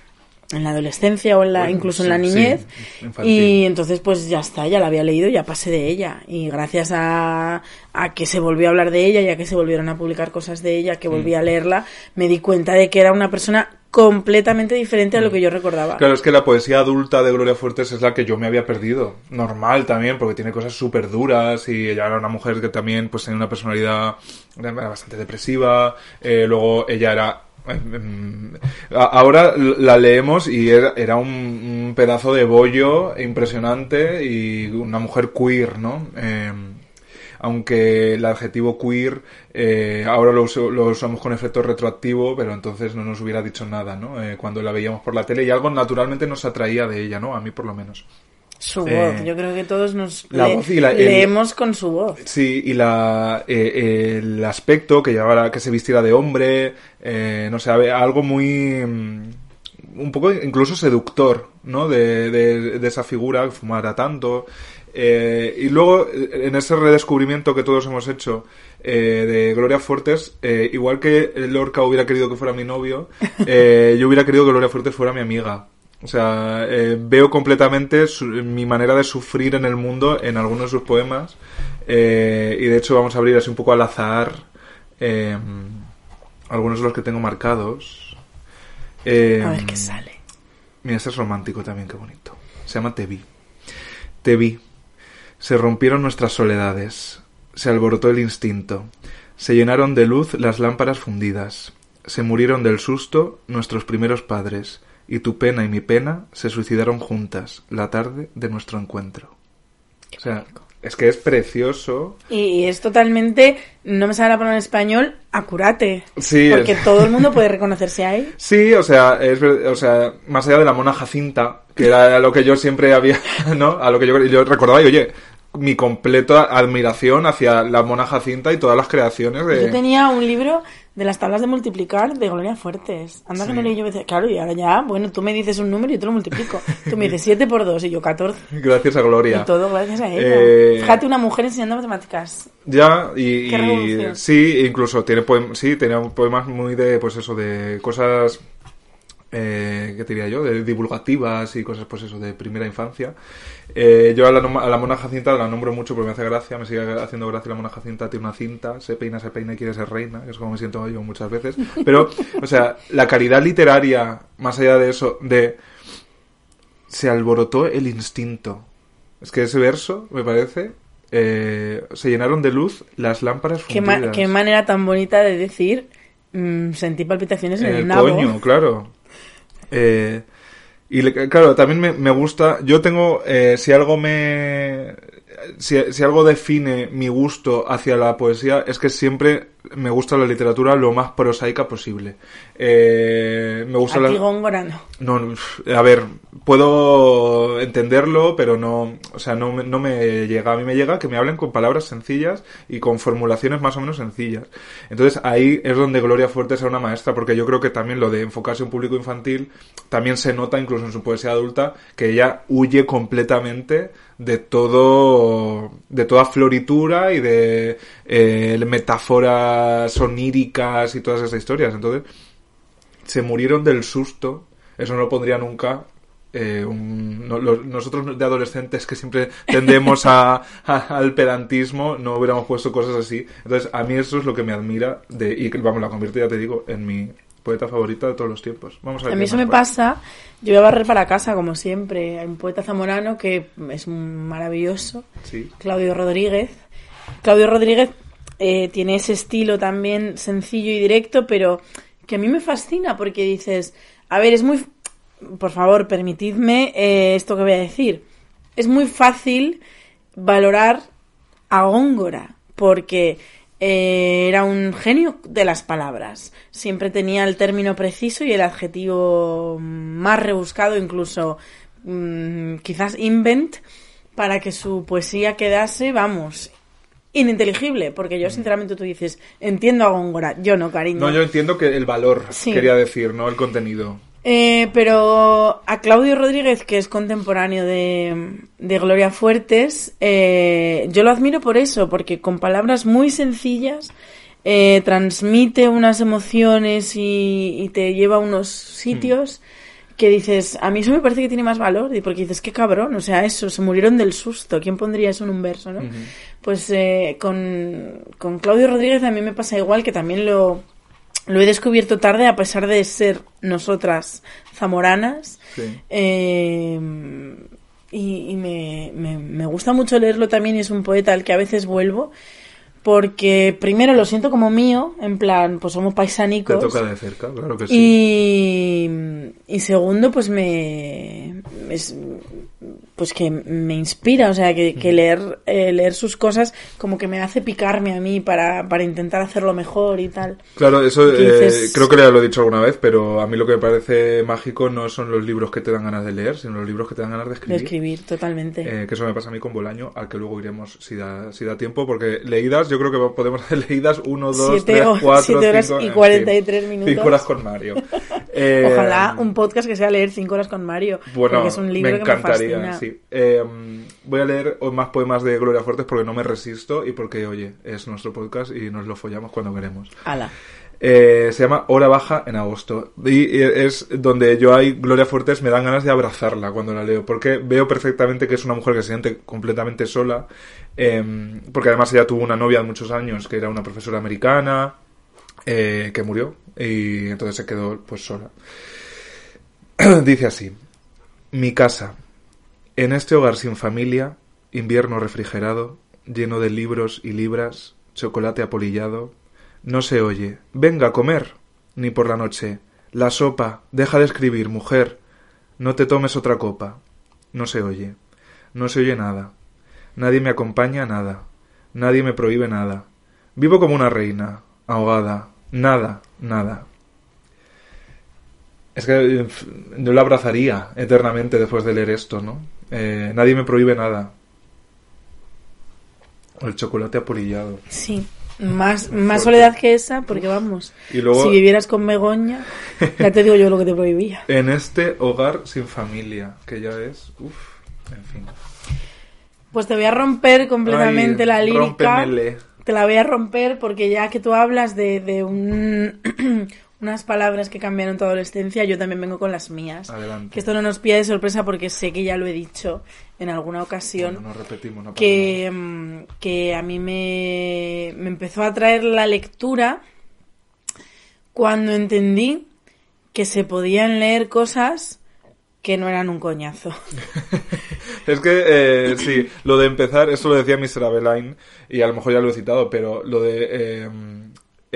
en la adolescencia o en la, Bueno, incluso en la niñez. sí, y entonces pues ya está, ya la había leído, ya pasé de ella. Y gracias a, a que se volvió a hablar de ella, ya que se volvieron a publicar cosas de ella, que volví Mm. a leerla, me di cuenta de que era una persona completamente diferente a lo que yo recordaba. Mm. Claro, es que la poesía adulta de Gloria Fuertes es la que yo me había perdido. Normal también, porque tiene cosas súper duras y ella era una mujer que también pues tenía una personalidad era bastante depresiva. Eh, luego ella era... em, a- Ahora la leemos y era, era un, pedazo de bollo impresionante y una mujer queer, ¿no? Em, aunque el adjetivo queer eh, ahora lo, uso- lo usamos con efecto retroactivo, pero entonces no nos hubiera dicho nada, ¿no? Eh, cuando la veíamos por la tele y algo naturalmente nos atraía de ella, ¿no? A mí por lo menos. Su voz, Eh, yo creo que todos nos la le- voz y la- el- leemos con su voz. Sí, y la, eh, el aspecto que llevara, que se vistiera de hombre, eh, no sé, algo muy... mm, un poco incluso seductor, ¿no? De, de, de esa figura, que fumara tanto. Eh, y luego, en ese redescubrimiento que todos hemos hecho eh, de Gloria Fuertes, eh, igual que Lorca hubiera querido que fuera mi novio, yo hubiera querido que Gloria Fuertes fuera mi amiga. O sea, veo completamente su- mi manera de sufrir en el mundo en algunos de sus poemas. y de hecho vamos a abrir así un poco al azar algunos de los que tengo marcados. A ver qué sale. Mira, este es romántico también, qué bonito. Se llama Te vi. Te vi. Se rompieron nuestras soledades. Se alborotó el instinto. Se llenaron de luz las lámparas fundidas. Se murieron del susto nuestros primeros padres. Y tu pena y mi pena se suicidaron juntas la tarde de nuestro encuentro. O sea, es que es precioso. Y, es totalmente, no me sale la palabra en español, acurate. Sí, Porque es- todo el mundo puede reconocerse ahí. Sí, o sea, es, o sea, más allá de la mona Jacinta, que era a lo que yo siempre había, ¿no? A lo que yo, yo recordaba y oye, mi completa admiración hacia la mona Jacinta y todas las creaciones de... Yo tenía un libro de las tablas de multiplicar de Gloria Fuertes. Anda que Sí. no leí yo. me decía, Claro, y ahora ya, bueno, tú me dices un número y yo te lo multiplico. Tú me dices 7 por 2 y yo 14. Gracias a Gloria. Y todo gracias a ella. Eh, Fíjate, una mujer enseñando matemáticas. Ya, y, Qué y sí, incluso tiene poem- sí, tenía poemas muy de, pues eso, de cosas, eh, ¿qué te diría yo? De divulgativas y cosas, pues eso, de primera infancia. Eh, yo a la, a la mona Jacinta la nombro mucho porque me hace gracia, me sigue haciendo gracia la mona Jacinta, tiene una cinta, se peina, se peina y quiere ser reina, que es como me siento yo muchas veces. Pero, o sea, la calidad literaria, más allá de eso, de se alborotó el instinto. Es que ese verso, me parece, eh, se llenaron de luz las lámparas Qué, fundidas. ma- qué manera tan bonita de decir, mm, sentí palpitaciones en en el, el nabo. coño, claro. Eh, y le- claro, también me, me gusta. Yo tengo, eh, si algo me. Si, si algo define mi gusto hacia la poesía es que siempre me gusta la literatura lo más prosaica posible. Eh, me gusta la... Góngora no. No, a ver, puedo entenderlo, pero no, o sea, no, me- no me llega. A mí me llega que me hablen con palabras sencillas y con formulaciones más o menos sencillas. Entonces ahí es donde Gloria Fuertes era una maestra, porque yo creo que también lo de enfocarse en un público infantil también se nota incluso en su poesía adulta que ella huye completamente de todo, de toda floritura y de eh, metáforas oníricas y todas esas historias. Entonces se murieron del susto. Eso no lo pondría nunca. eh, un- no- los- nosotros de adolescentes que siempre tendemos a, a- al pedantismo no hubiéramos puesto cosas así. Entonces, a mí eso es lo que me admira de, y vamos, la convierte, ya te digo, en mi poeta favorita de todos los tiempos. Vamos a ver A mí eso me pasa. Yo voy a barrer para casa, como siempre. Hay un poeta zamorano que es maravilloso. Sí. Claudio Rodríguez. Claudio Rodríguez eh, tiene ese estilo también sencillo y directo, pero que a mí me fascina porque dices, a ver, es muy, por favor, permitidme eh, esto que voy a decir. Es muy fácil valorar a Góngora porque eh, era un genio de las palabras. Siempre tenía el término preciso y el adjetivo más rebuscado, incluso mm, quizás invent, para que su poesía quedase, vamos, ininteligible. Porque yo, sinceramente, tú dices, entiendo a Góngora. Yo no, cariño. No, yo entiendo que el valor, Sí. quería decir, no el contenido. Eh, pero a Claudio Rodríguez, que es contemporáneo de, de Gloria Fuertes, eh, yo lo admiro por eso, porque con palabras muy sencillas eh, transmite unas emociones y, y te lleva a unos sitios que dices, a mí eso me parece que tiene más valor, porque dices, qué cabrón, o sea, eso, se murieron del susto, ¿quién pondría eso en un verso, no? Pues eh, con, con Claudio Rodríguez a mí me pasa igual, que también lo, lo he descubierto tarde, a pesar de ser nosotras zamoranas. Sí. Eh, y y me, me, me gusta mucho leerlo también y es un poeta al que a veces vuelvo. Porque primero lo siento como mío, en plan, pues somos Te paisanicos. toca de cerca, claro que sí. Y, y segundo, pues me. es- pues que me inspira, o sea, que, que leer, eh, leer sus cosas como que me hace picarme a mí para, para intentar hacerlo mejor y tal. Claro, eso eh, creo que ya lo he dicho alguna vez, pero a mí lo que me parece mágico no son los libros que te dan ganas de leer, sino los libros que te dan ganas de De escribir. escribir, totalmente. Eh, que eso me pasa a mí con Bolaño, al que luego iremos si da, si da tiempo, porque leídas, yo creo que podemos hacer leídas 1, 2, Siete 3, o- 4, siete horas y 43 minutos. 5 horas con Mario. Ojalá un podcast que sea leer cinco horas con Mario. Bueno, porque es un libro me que me Eh, voy a leer más poemas de Gloria Fuertes porque no me resisto y porque, oye, es nuestro podcast y nos lo follamos cuando queremos. Ala. Eh, se llama Hora Baja en agosto. Y es donde yo hay Gloria Fuertes, me dan ganas de abrazarla cuando la leo, porque veo perfectamente que es una mujer que se siente completamente sola, eh, porque además ella tuvo una novia de muchos años que era una profesora americana, eh, que murió, y entonces se quedó pues sola. Dice así, mi casa, en este hogar sin familia, invierno refrigerado, lleno de libros y libras, chocolate apolillado, no se oye. Venga a comer. Ni por la noche. La sopa. Deja de escribir, mujer. No te tomes otra copa. No se oye. No se oye nada. Nadie me acompaña a nada. Nadie me prohíbe nada. Vivo como una reina, ahogada. Nada, nada. Es que yo la abrazaría eternamente después de leer esto, ¿no? Eh, nadie me prohíbe nada. El chocolate apolillado. Sí. Más, más soledad que esa, porque vamos. Y luego- Si vivieras con Begoña, ya te digo yo lo que te prohibía. En este hogar sin familia, que ya es, uff, en fin. Pues te voy a romper completamente Ay, la lírica. rómpemele. Te la voy a romper porque ya que tú hablas de, de un- unas palabras que cambiaron tu adolescencia, yo también vengo con las mías. Adelante. Que esto no nos pilla de sorpresa porque sé que ya lo he dicho en alguna ocasión. Bueno, nos repetimos, no que, mm, que a mí me, me empezó a traer la lectura cuando entendí que se podían leer cosas que no eran un coñazo. Es que, eh, sí, lo de empezar, eso lo decía Mr. Aveline, y a lo mejor ya lo he citado, pero lo de eh,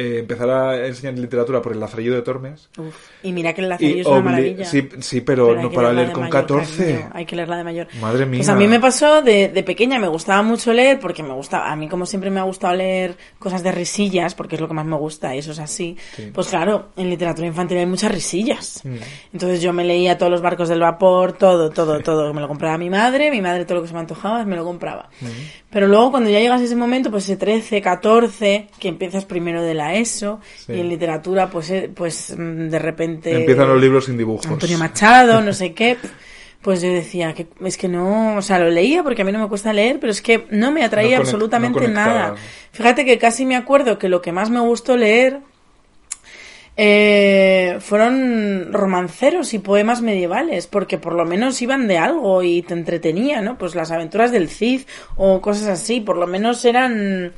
eh, empezar a enseñar literatura por el Lazarillo de Tormes. Uf, y mira que el Lazarillo es una maravilla. sí, sí, pero, no para leer con mayor, 14. cariño, hay que leerla de mayor. Madre mía. Pues a mí me pasó de, de pequeña, me gustaba mucho leer, porque me gustaba, a mí como siempre me ha gustado leer cosas de risillas, porque es lo que más me gusta, y eso es así. Sí. Pues claro, en literatura infantil hay muchas risillas. Mm. Entonces yo me leía todos los barcos del vapor, todo, todo, todo. Me lo compraba mi madre, mi madre todo lo que se me antojaba, me lo compraba. Pero luego cuando ya llegas a ese momento, pues ese 13, 14, que empiezas primero de la ESO, Sí. y en literatura, pues, eh, pues mm, de repente... Empiezan los libros sin dibujos. Antonio Machado, no sé qué. Pues yo decía que es que no, o sea, lo leía porque a mí no me cuesta leer, pero es que no me atraía No conect- absolutamente no nada. Fíjate que casi me acuerdo que lo que más me gustó leer eh, fueron romanceros y poemas medievales, porque por lo menos iban de algo y te entretenía, ¿no? Pues las aventuras del Cid o cosas así, por lo menos eran...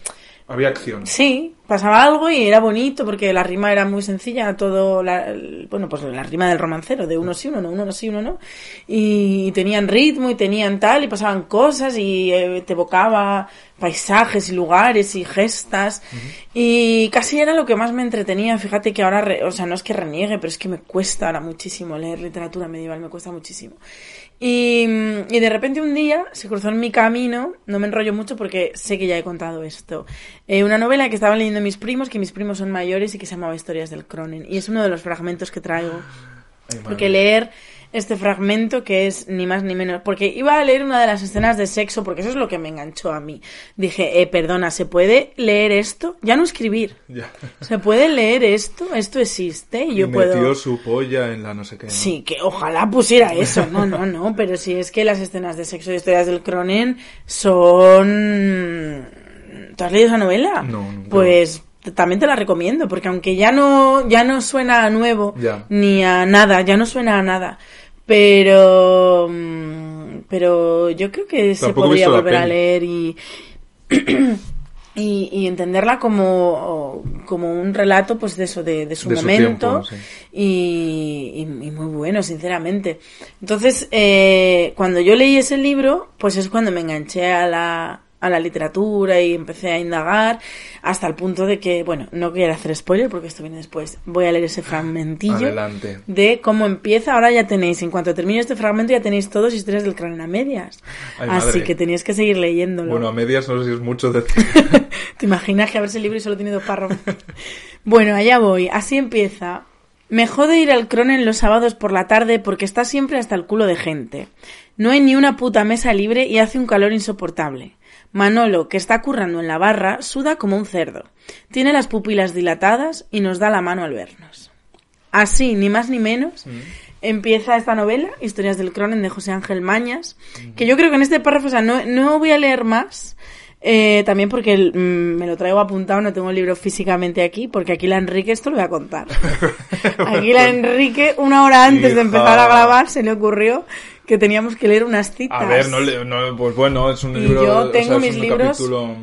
Había acción. Sí, pasaba algo y era bonito porque la rima era muy sencilla, todo, la, el- bueno, pues la rima del romancero, de uno sí, uno no, uno no sí, uno no. Y tenían ritmo y tenían tal, y pasaban cosas y eh, te evocaba paisajes y lugares y gestas. Y casi era lo que más me entretenía. Fíjate que ahora, re- o sea, no es que reniegue, pero es que me cuesta ahora muchísimo leer literatura medieval, me cuesta muchísimo. Y, y de repente un día se cruzó en mi camino, no me enrollo mucho porque sé que ya he contado esto, eh, una novela que estaban leyendo mis primos, que mis primos son mayores y que se llamaba Historias del Cronen. Y es uno de los fragmentos que traigo. Ay, madre Porque leer este fragmento que es ni más ni menos, porque iba a leer una de las escenas de sexo, porque eso es lo que me enganchó a mí. Dije, eh, perdona, ¿se puede leer esto? Ya no escribir. Ya. ¿Se puede leer esto? Esto existe y yo y puedo... metió su polla en la no sé qué. ¿no? Sí, que ojalá pusiera eso. No, no, no. Pero si es que las escenas de sexo y historias del Cronen son. ¿Tú has leído esa novela? No, nunca. Pues también te la recomiendo, porque aunque ya no, ya no suena a nuevo, Ya. ni a nada, ya no suena a nada. Pero. mm, Pero yo creo que se Tampoco podría volver a leer y. Y, y entenderla como, como un relato pues de eso de, de su De su momento tiempo, sí. y, y- y muy bueno, sinceramente. Entonces, eh, cuando yo leí ese libro, pues es cuando me enganché a la, a la literatura y empecé a indagar hasta el punto de que, bueno, no quiero hacer spoiler porque esto viene después. Voy a leer ese fragmentillo Adelante. de cómo empieza. Ahora ya tenéis, en cuanto termine este fragmento, ya tenéis todos historias del cráneo a medias. Ay, Así madre. que teníais que seguir leyéndolo. Bueno, a medias no sé si es mucho decir. ¿Te imaginas que a ver ese libro y solo tiene dos párrafos? bueno, allá voy. Así empieza. Me jode ir al Cronen los sábados por la tarde porque está siempre hasta el culo de gente. No hay ni una puta mesa libre y hace un calor insoportable. Manolo, que está currando en la barra, suda como un cerdo. Tiene las pupilas dilatadas y nos da la mano al vernos. Así, ni más ni menos, empieza esta novela, Historias del Cronen de José Ángel Mañas, que yo creo que en este párrafo, o sea, no, no voy a leer más, eh, también porque el- mm, me lo traigo apuntado, no tengo el libro físicamente aquí, porque aquí la Enrique, esto lo voy a contar. Aquí la Enrique, una hora antes de empezar a grabar, se le ocurrió que teníamos que leer unas citas. A ver, no, no, pues bueno, es un Y libro. yo o sea, tengo mis libros- capítulo-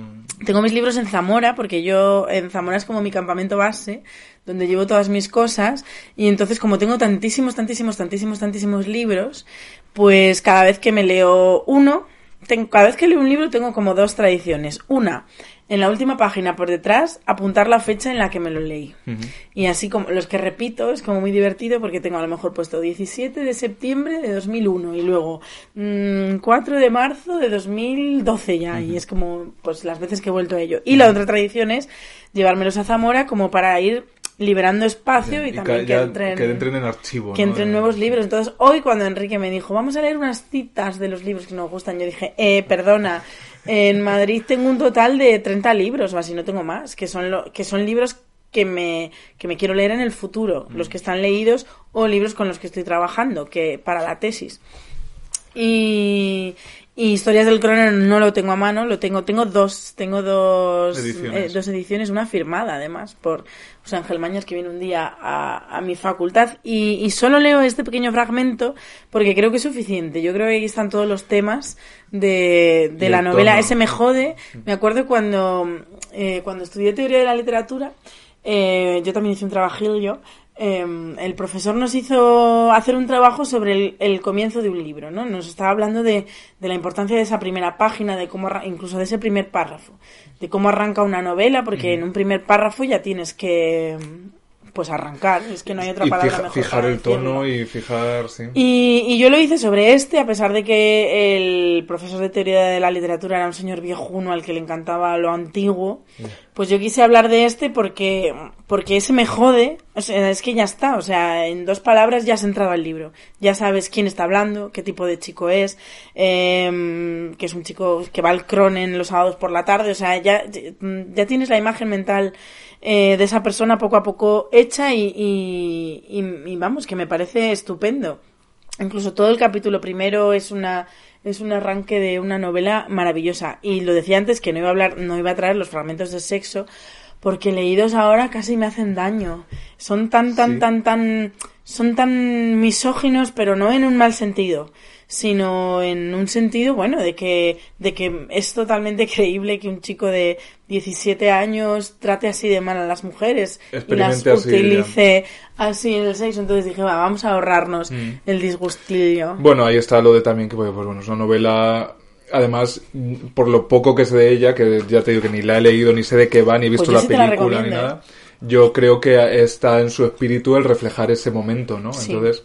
Tengo mis libros en Zamora, porque yo en Zamora es como mi campamento base, donde llevo todas mis cosas, y entonces como tengo tantísimos, tantísimos, tantísimos, tantísimos libros, pues cada vez que me leo uno, tengo- cada vez que leo un libro tengo como dos tradiciones. Una, en la última página por detrás, apuntar la fecha en la que me lo leí. Y así como los que repito, es como muy divertido porque tengo a lo mejor puesto 17 de septiembre de 2001 y luego mm, 4 de marzo de 2012 ya. Y es como pues las veces que he vuelto a ello. Y la otra tradición es llevármelos a Zamora como para ir liberando espacio y, Y también que entren, que entren en archivo. que entren Eh, nuevos libros. Entonces, hoy cuando Enrique me dijo, vamos a leer unas citas de los libros que nos gustan, yo dije, eh, perdona, en Madrid tengo un total de 30 libros, o así no tengo más, que son, lo, que son libros que me, que me quiero leer en el futuro, los que están leídos o libros con los que estoy trabajando, que para la tesis. Y, y Historias del Cronen no lo tengo a mano, lo tengo, tengo dos, tengo dos Ediciones. eh, dos ediciones, una firmada además por José Ángel Mañas que viene un día a, a mi facultad y, y solo leo este pequeño fragmento porque creo que es suficiente. Yo creo que ahí están todos los temas de, de la el novela. tono. Ese me jode. Me acuerdo cuando, eh, cuando estudié teoría de la literatura, eh, yo también hice un trabajillo em, el profesor nos hizo hacer un trabajo sobre el, el comienzo de un libro, ¿no? Nos estaba hablando de, de la importancia de esa primera página, de cómo incluso de ese primer párrafo, de cómo arranca una novela, porque en un primer párrafo ya tienes que pues arrancar, es que no hay otra y palabra fija- mejor fijar el tono y fijar, sí. Y, y yo lo hice sobre este, a pesar de que el profesor de teoría de la literatura era un señor viejuno al que le encantaba lo antiguo, pues yo quise hablar de este porque, porque ese me jode, o sea, es que ya está, o sea, en dos palabras ya has entrado al libro, ya sabes quién está hablando, qué tipo de chico es, em, que es un chico que va al cronen los sábados por la tarde, o sea, ya, ya tienes la imagen mental eh, de esa persona poco a poco hecha y, y, y- y vamos, que me parece estupendo. Incluso todo el capítulo primero es una es un arranque de una novela maravillosa y lo decía antes que no iba a hablar no iba a traer los fragmentos de sexo porque leídos ahora casi me hacen daño. Son tan tan Sí. tan tan son tan misóginos, pero no en un mal sentido, sino en un sentido bueno de que de que es totalmente creíble que un chico de 17 años trate así de mal a las mujeres y las así, utilice así en el sexo. Entonces dije, va, vamos a ahorrarnos Mm. el disgustillo. Bueno, ahí está lo de también que, pues bueno, es una novela, además, mm, por lo poco que sé de ella, que ya te digo que ni la he leído, ni sé de qué va, ni he visto Pues la sí te la película, ni nada, yo creo que está en su espíritu el reflejar ese momento, ¿no? Sí. Entonces,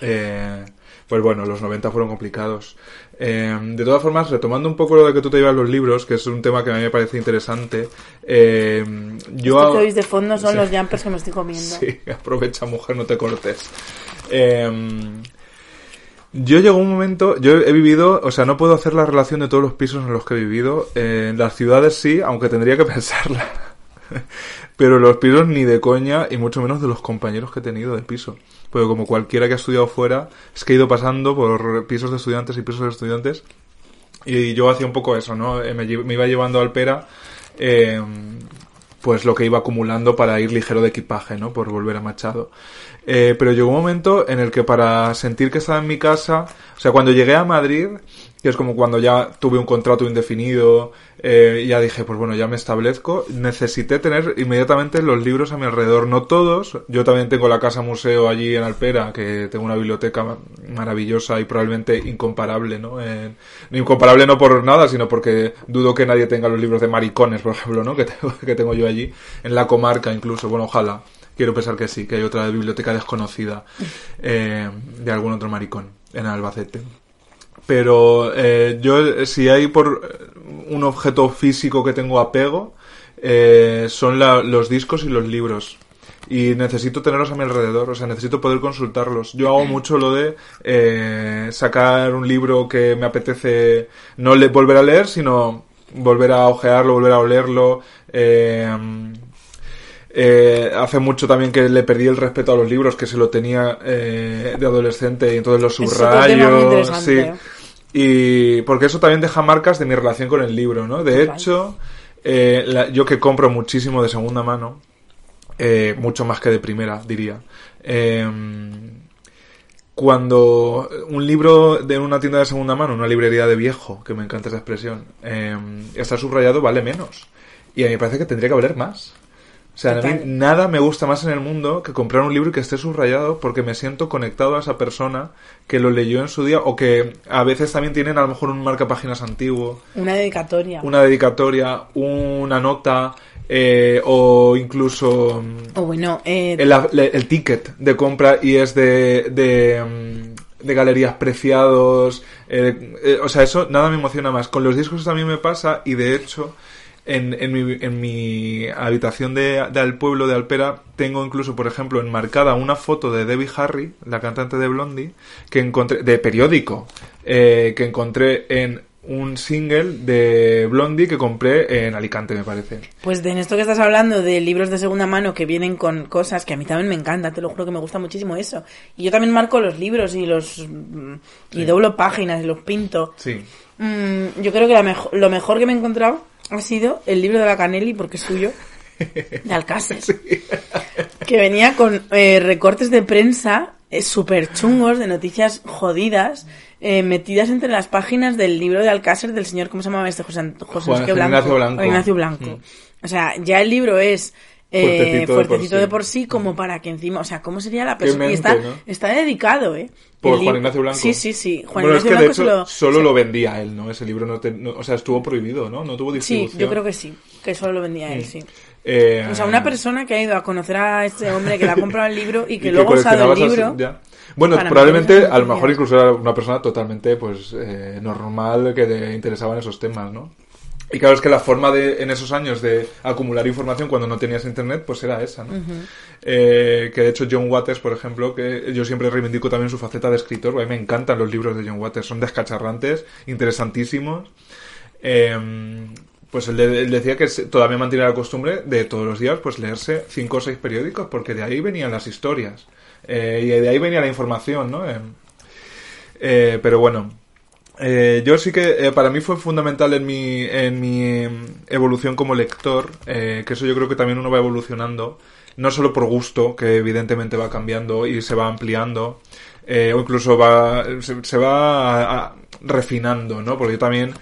eh, pues bueno, los 90 fueron complicados. Eh, de todas formas, retomando un poco lo de que tú te llevas los libros, que es un tema que a mí me parece interesante, eh, yo... Esto que oís de fondo son Sí. los jumpers que me estoy comiendo. Sí, aprovecha, mujer, no te cortes. Eh, yo llegó un momento, yo he vivido, o sea, no puedo hacer la relación de todos los pisos en los que he vivido. Eh, en las ciudades sí, aunque tendría que pensarla. Pero los pisos ni de coña, y mucho menos de los compañeros que he tenido de piso. Porque como cualquiera que ha estudiado fuera, es que he ido pasando por pisos de estudiantes y pisos de estudiantes. Y yo hacía un poco eso, ¿no? Eh, Me, me iba llevando al pera, eh, pues lo que iba acumulando para ir ligero de equipaje, ¿no? Por volver a Machado. Eh, pero llegó un momento en el que para sentir que estaba en mi casa, o sea, cuando llegué a Madrid, que es como cuando ya tuve un contrato indefinido, eh, ya dije, pues bueno, ya me establezco, necesité tener inmediatamente los libros a mi alrededor, no todos, yo también tengo la casa museo allí en Alpera, que tengo una biblioteca ma- maravillosa y probablemente incomparable, ¿no? Eh, incomparable no por nada, sino porque dudo que nadie tenga los libros de maricones, por ejemplo, ¿no? Que tengo, que tengo yo allí, en la comarca incluso, bueno, ojalá. Quiero pensar que sí, que hay otra biblioteca desconocida eh, de algún otro maricón en Albacete. Pero eh, yo, eh, si hay por eh, un objeto físico que tengo apego, eh, son la- los discos y los libros. Y necesito tenerlos a mi alrededor, o sea, necesito poder consultarlos. Yo hago mucho lo de eh, sacar un libro que me apetece no le volver a leer, sino volver a ojearlo, volver a olerlo. Eh, eh, hace mucho también que le perdí el respeto a los libros, que se lo tenía eh, de adolescente y entonces los Es otro tema muy subrayo. interesante. Sí. Y porque eso también deja marcas de mi relación con el libro, ¿no? De Total. hecho, eh, la- yo que compro muchísimo de segunda mano, eh, mucho más que de primera, diría. Eh, cuando un libro de una tienda de segunda mano, una librería de viejo, que me encanta esa expresión, eh, está subrayado, vale menos. Y a mí me parece que tendría que valer más. O sea, a mí nada me gusta más en el mundo que comprar un libro y que esté subrayado porque me siento conectado a esa persona que lo leyó en su día o que a veces también tienen a lo mejor un marcapáginas antiguo, Una dedicatoria. una dedicatoria, una nota eh, o incluso O bueno, eh, el, el ticket de compra y es de, de, mm, de galerías preciados. eh, eh, o sea, eso nada me emociona más. Con los discos también me pasa y de hecho en, en, mi, en mi habitación de, del pueblo de Alpera tengo incluso, por ejemplo, enmarcada una foto de Debbie Harry, la cantante de Blondie, que encontré, de periódico, eh, que encontré en un single de Blondie que compré en Alicante, me parece. Pues de en esto que estás hablando de libros de segunda mano que vienen con cosas que a mí también me encanta, te lo juro que me gusta muchísimo eso. Y yo también marco los libros y los mm, y doblo páginas y los pinto. Sí. Mm, yo creo que la mejo- lo mejor que me he encontrado ha sido el libro de la Canelli, porque es suyo, de Alcácer. Que venía con eh, recortes de prensa eh, súper chungos, de noticias jodidas, eh, metidas entre las páginas del libro de Alcácer del señor, ¿cómo se llamaba este? José, José Juan Blanco. Ignacio Blanco. Ignacio Blanco. Mm. O sea, ya el libro es eh, Fuertecito de por sí. de por sí, como para que encima, o sea, ¿cómo sería la persona? Y mente, está, ¿no? está dedicado, ¿eh? Por El Juan Ignacio Blanco. Sí, sí, sí. Juan bueno, es Ignacio de Blanco hecho solo se- lo vendía él, ¿no? Ese libro no, te- no- o sea, estuvo prohibido, ¿no? No tuvo Sí, distribución. yo creo que sí, que solo lo vendía él, sí. Eh, O sea, una persona que ha ido a conocer a este hombre que le ha comprado el libro y que y luego ha usado el libro. ya. Bueno, probablemente a lo mejor incluso era una persona totalmente pues eh, normal que le interesaban esos temas, ¿no? Y claro, es que la forma de, en esos años de acumular información cuando no tenías internet, pues era esa, ¿no? Eh, que de hecho John Waters, por ejemplo, que yo siempre reivindico también su faceta de escritor, a mí me encantan los libros de John Waters, son descacharrantes, interesantísimos. Eh, pues él, de- él decía que todavía mantiene la costumbre de todos los días pues leerse cinco o seis periódicos, porque de ahí venían las historias. Eh, y de ahí venía la información, ¿no? Eh, eh, pero bueno, eh, yo sí que eh, para mí fue fundamental en mi, en mi eh, evolución como lector, eh, que eso yo creo que también uno va evolucionando, no solo por gusto, que evidentemente va cambiando y se va ampliando, eh, o incluso va, se, se va a- a- refinando, ¿no? Porque yo también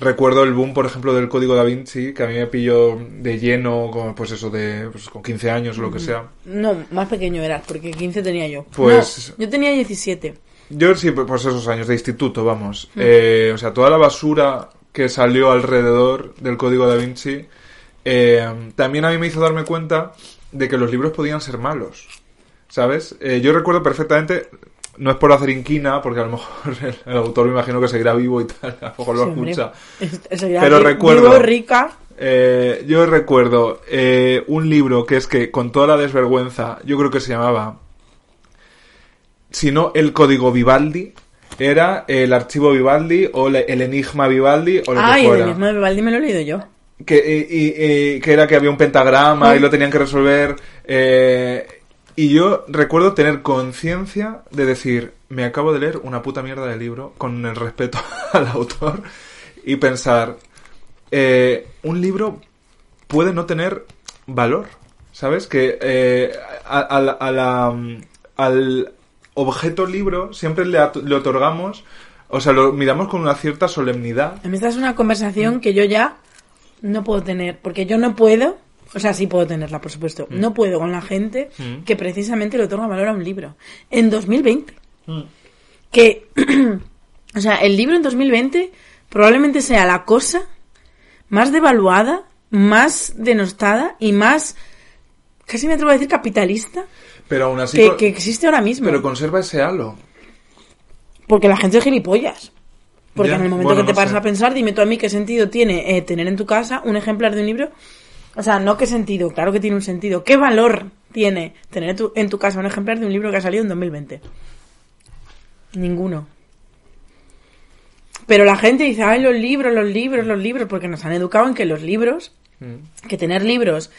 recuerdo el boom, por ejemplo, del código da Vinci, que a mí me pilló de lleno, con, pues eso, de, pues con 15 años o lo que sea. No, más pequeño eras, porque 15 tenía yo. Pues- No, yo tenía 17. Yo sí, pues esos años de instituto, vamos. Eh, o sea, toda la basura que salió alrededor del código da Vinci, eh, también a mí me hizo darme cuenta de que los libros podían ser malos. ¿Sabes? Eh, yo recuerdo perfectamente, no es por hacer inquina, porque a lo mejor el, el autor me imagino que seguirá vivo y tal, a lo mejor lo Sí, escucha. Pero vi- recuerdo- vivo, rica. Eh, yo recuerdo un libro que es que, con toda la desvergüenza, yo creo que se llamaba, si no el código Vivaldi, era el archivo Vivaldi o le- el enigma Vivaldi o lo Ay, que el fuera. mismo de Vivaldi me lo he leído yo. Que, y- y- y- que era que había un pentagrama y lo tenían que resolver. eh, y yo recuerdo tener conciencia de decir, me acabo de leer una puta mierda de libro con el respeto al autor y pensar, eh, un libro puede no tener valor, ¿sabes? Que eh, a, a la- a la, mm, al objeto libro siempre le, otorgamos, o sea, lo miramos con una cierta solemnidad. A mí esta es una conversación que yo ya no puedo tener, porque yo no puedo, o sea, sí puedo tenerla, por supuesto, Mm. no puedo con la gente que precisamente le otorga valor a un libro. En 2020. Que, o sea, el libro en 2020 probablemente sea la cosa más devaluada, más denostada y más, casi me atrevo a decir, capitalista Pero aún así... que, existe ahora mismo. Pero conserva ese halo. Porque la gente es gilipollas. Porque Ya, en el momento bueno, que te no paras sé. a pensar, dime tú a mí qué sentido tiene eh, tener en tu casa un ejemplar de un libro. O sea, no qué sentido, claro que tiene un sentido. ¿Qué valor tiene tener en tu, en tu casa un ejemplar de un libro que ha salido en 2020? Ninguno. Pero la gente dice, ay, los libros, los libros, los libros, porque nos han educado en que los libros, que tener libros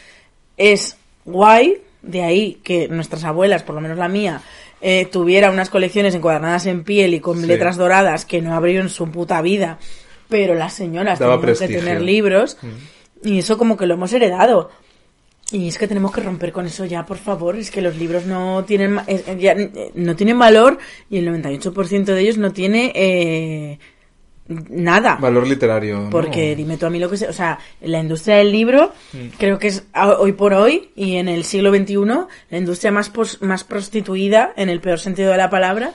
es guay, de ahí que nuestras abuelas, por lo menos la mía, eh, tuviera unas colecciones encuadernadas en piel y con Sí. letras doradas que no abrió en su puta vida, pero las señoras Daba tenían que tener libros y eso como que lo hemos heredado. Y es que tenemos que romper con eso ya, por favor. Es que los libros no tienen ma- eh, ya, eh, no tienen valor y el 98% de ellos no tiene eh, nada. Valor literario. ¿no? Porque dime tú a mí lo que sé, o sea, la industria del libro Mm. creo que es hoy por hoy y en el siglo XXI la industria más, pos- más prostituida, en el peor sentido de la palabra,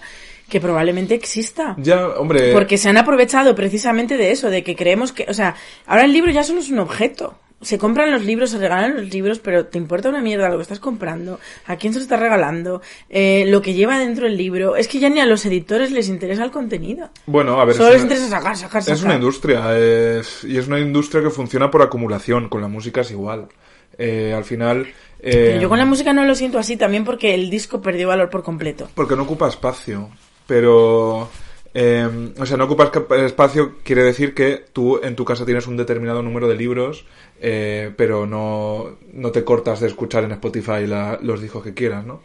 que probablemente exista. Ya, hombre... Porque se han aprovechado precisamente de eso, de que creemos que, o sea, ahora el libro ya solo es un objeto. Se compran los libros, se regalan los libros, pero te importa una mierda lo que estás comprando, a quién se lo estás regalando, eh, lo que lleva dentro el libro. Es que ya ni a los editores les interesa el contenido. Bueno, a ver... Solo es les interesa sacar, sacar, sacar. Es una industria, es- y es una industria que funciona por acumulación, con la música es igual. Eh, al final... eh, Pero yo con la música no lo siento así también porque el disco perdió valor por completo. Porque no ocupa espacio, pero... eh, o sea, no ocupa esca- espacio quiere decir que tú en tu casa tienes un determinado número de libros, eh, pero no, no te cortas de escuchar en Spotify la- los discos que quieras, ¿no?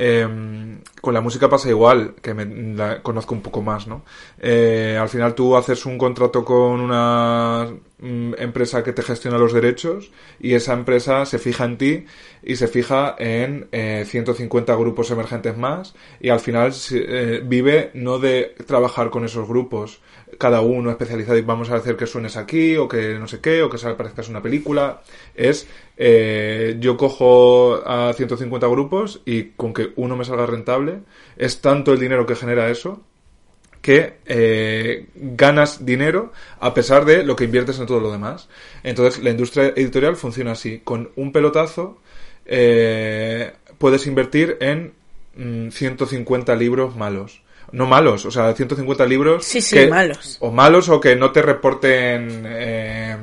Eh, con la música pasa igual, que me, la conozco un poco más, ¿no? Eh, al final tú haces un contrato con una mm, empresa que te gestiona los derechos y esa empresa se fija en ti y se fija en eh, 150 grupos emergentes más y al final eh, vive no de trabajar con esos grupos cada uno especializado y vamos a hacer que suenes aquí o que no sé qué o que se parezcas una película es eh, yo cojo a 150 grupos y con que uno me salga rentable es tanto el dinero que genera eso que eh, ganas dinero a pesar de lo que inviertes en todo lo demás. Entonces, la industria editorial funciona así. Con un pelotazo eh, puedes invertir en mm, 150 libros malos. No malos, o sea, 150 libros... Sí, sí, que- malos. O malos o que no te reporten eh,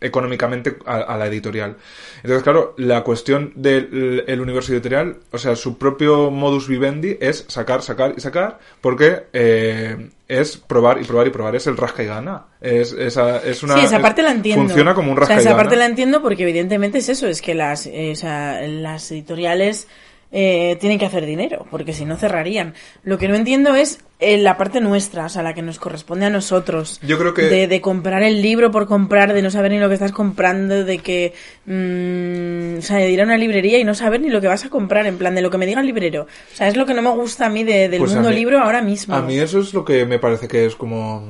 económicamente a, a la editorial. Entonces, claro, la cuestión del el universo editorial, o sea, su propio modus vivendi es sacar, sacar y sacar, porque eh, es probar y probar y probar, es el rasca y gana. Es, esa, es una, sí, esa parte la entiendo. Funciona como un O rasca sea, y esa gana. parte la entiendo porque evidentemente es eso, es que las, eh, o sea, las editoriales eh, tienen que hacer dinero, porque si no cerrarían. Lo que no entiendo es eh, la parte nuestra, o sea, la que nos corresponde a nosotros. Yo creo que- De, de comprar el libro por comprar, de no saber ni lo que estás comprando, de que... mm, o sea, de ir a una librería y no saber ni lo que vas a comprar, en plan, de lo que me diga el librero. O sea, es lo que no me gusta a mí de- del Pues mundo mí- libro ahora mismo. A mí eso es lo que me parece que es como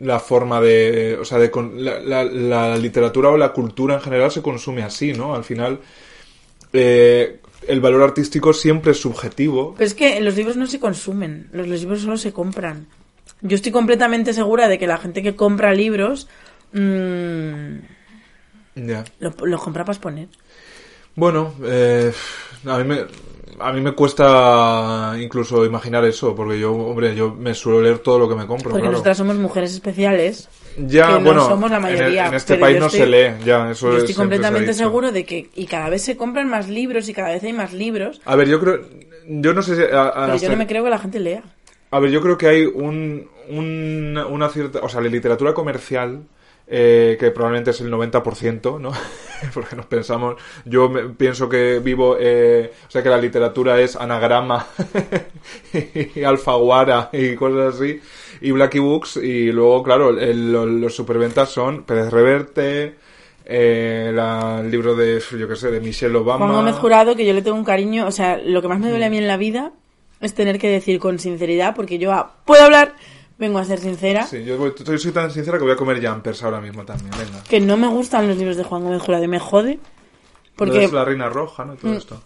la forma de, o sea, de la- la literatura o la cultura en general se consume así, ¿no? Al final eh, el valor artístico siempre es subjetivo. Pero es que los libros no se consumen, los, los libros solo se compran. Yo estoy completamente segura de que la gente que compra libros mm, Ya. los los compra para exponer. Bueno, eh, a mí me a mí me cuesta incluso imaginar eso, porque yo, hombre, yo me suelo leer todo lo que me compro, Porque claro. nosotras somos mujeres especiales. Ya, que no bueno, somos la mayoría, en, este país no estoy- se lee, ya, eso Yo es- estoy completamente seguro de que y cada vez se compran más libros y cada vez hay más libros. A ver, yo creo, yo no sé si... a- a- Pero yo no me creo que la gente lea. A ver, yo creo que hay un, un- una cierta... O sea, la literatura comercial, eh, que probablemente es el 90%, ¿no? Porque nos pensamos... Yo me- pienso que vivo... eh, o sea, que la literatura es anagrama y alfaguara y cosas así. Y Blacky Books. Y luego, claro, el- lo- los superventas son Pérez Reverte... eh, el libro de, yo qué sé, de Michelle Obama. Juan Gómez Jurado, que yo le tengo un cariño, o sea, lo que más me duele a mí en la vida es tener que decir con sinceridad, porque yo ah, puedo hablar, vengo a ser sincera, Sí, yo voy- soy, soy tan sincera que voy a comer jumpers ahora mismo también, venga. que no me gustan los libros de Juan Gómez Jurado me jode. Porque la reina roja, ¿no? Y todo Mm. esto.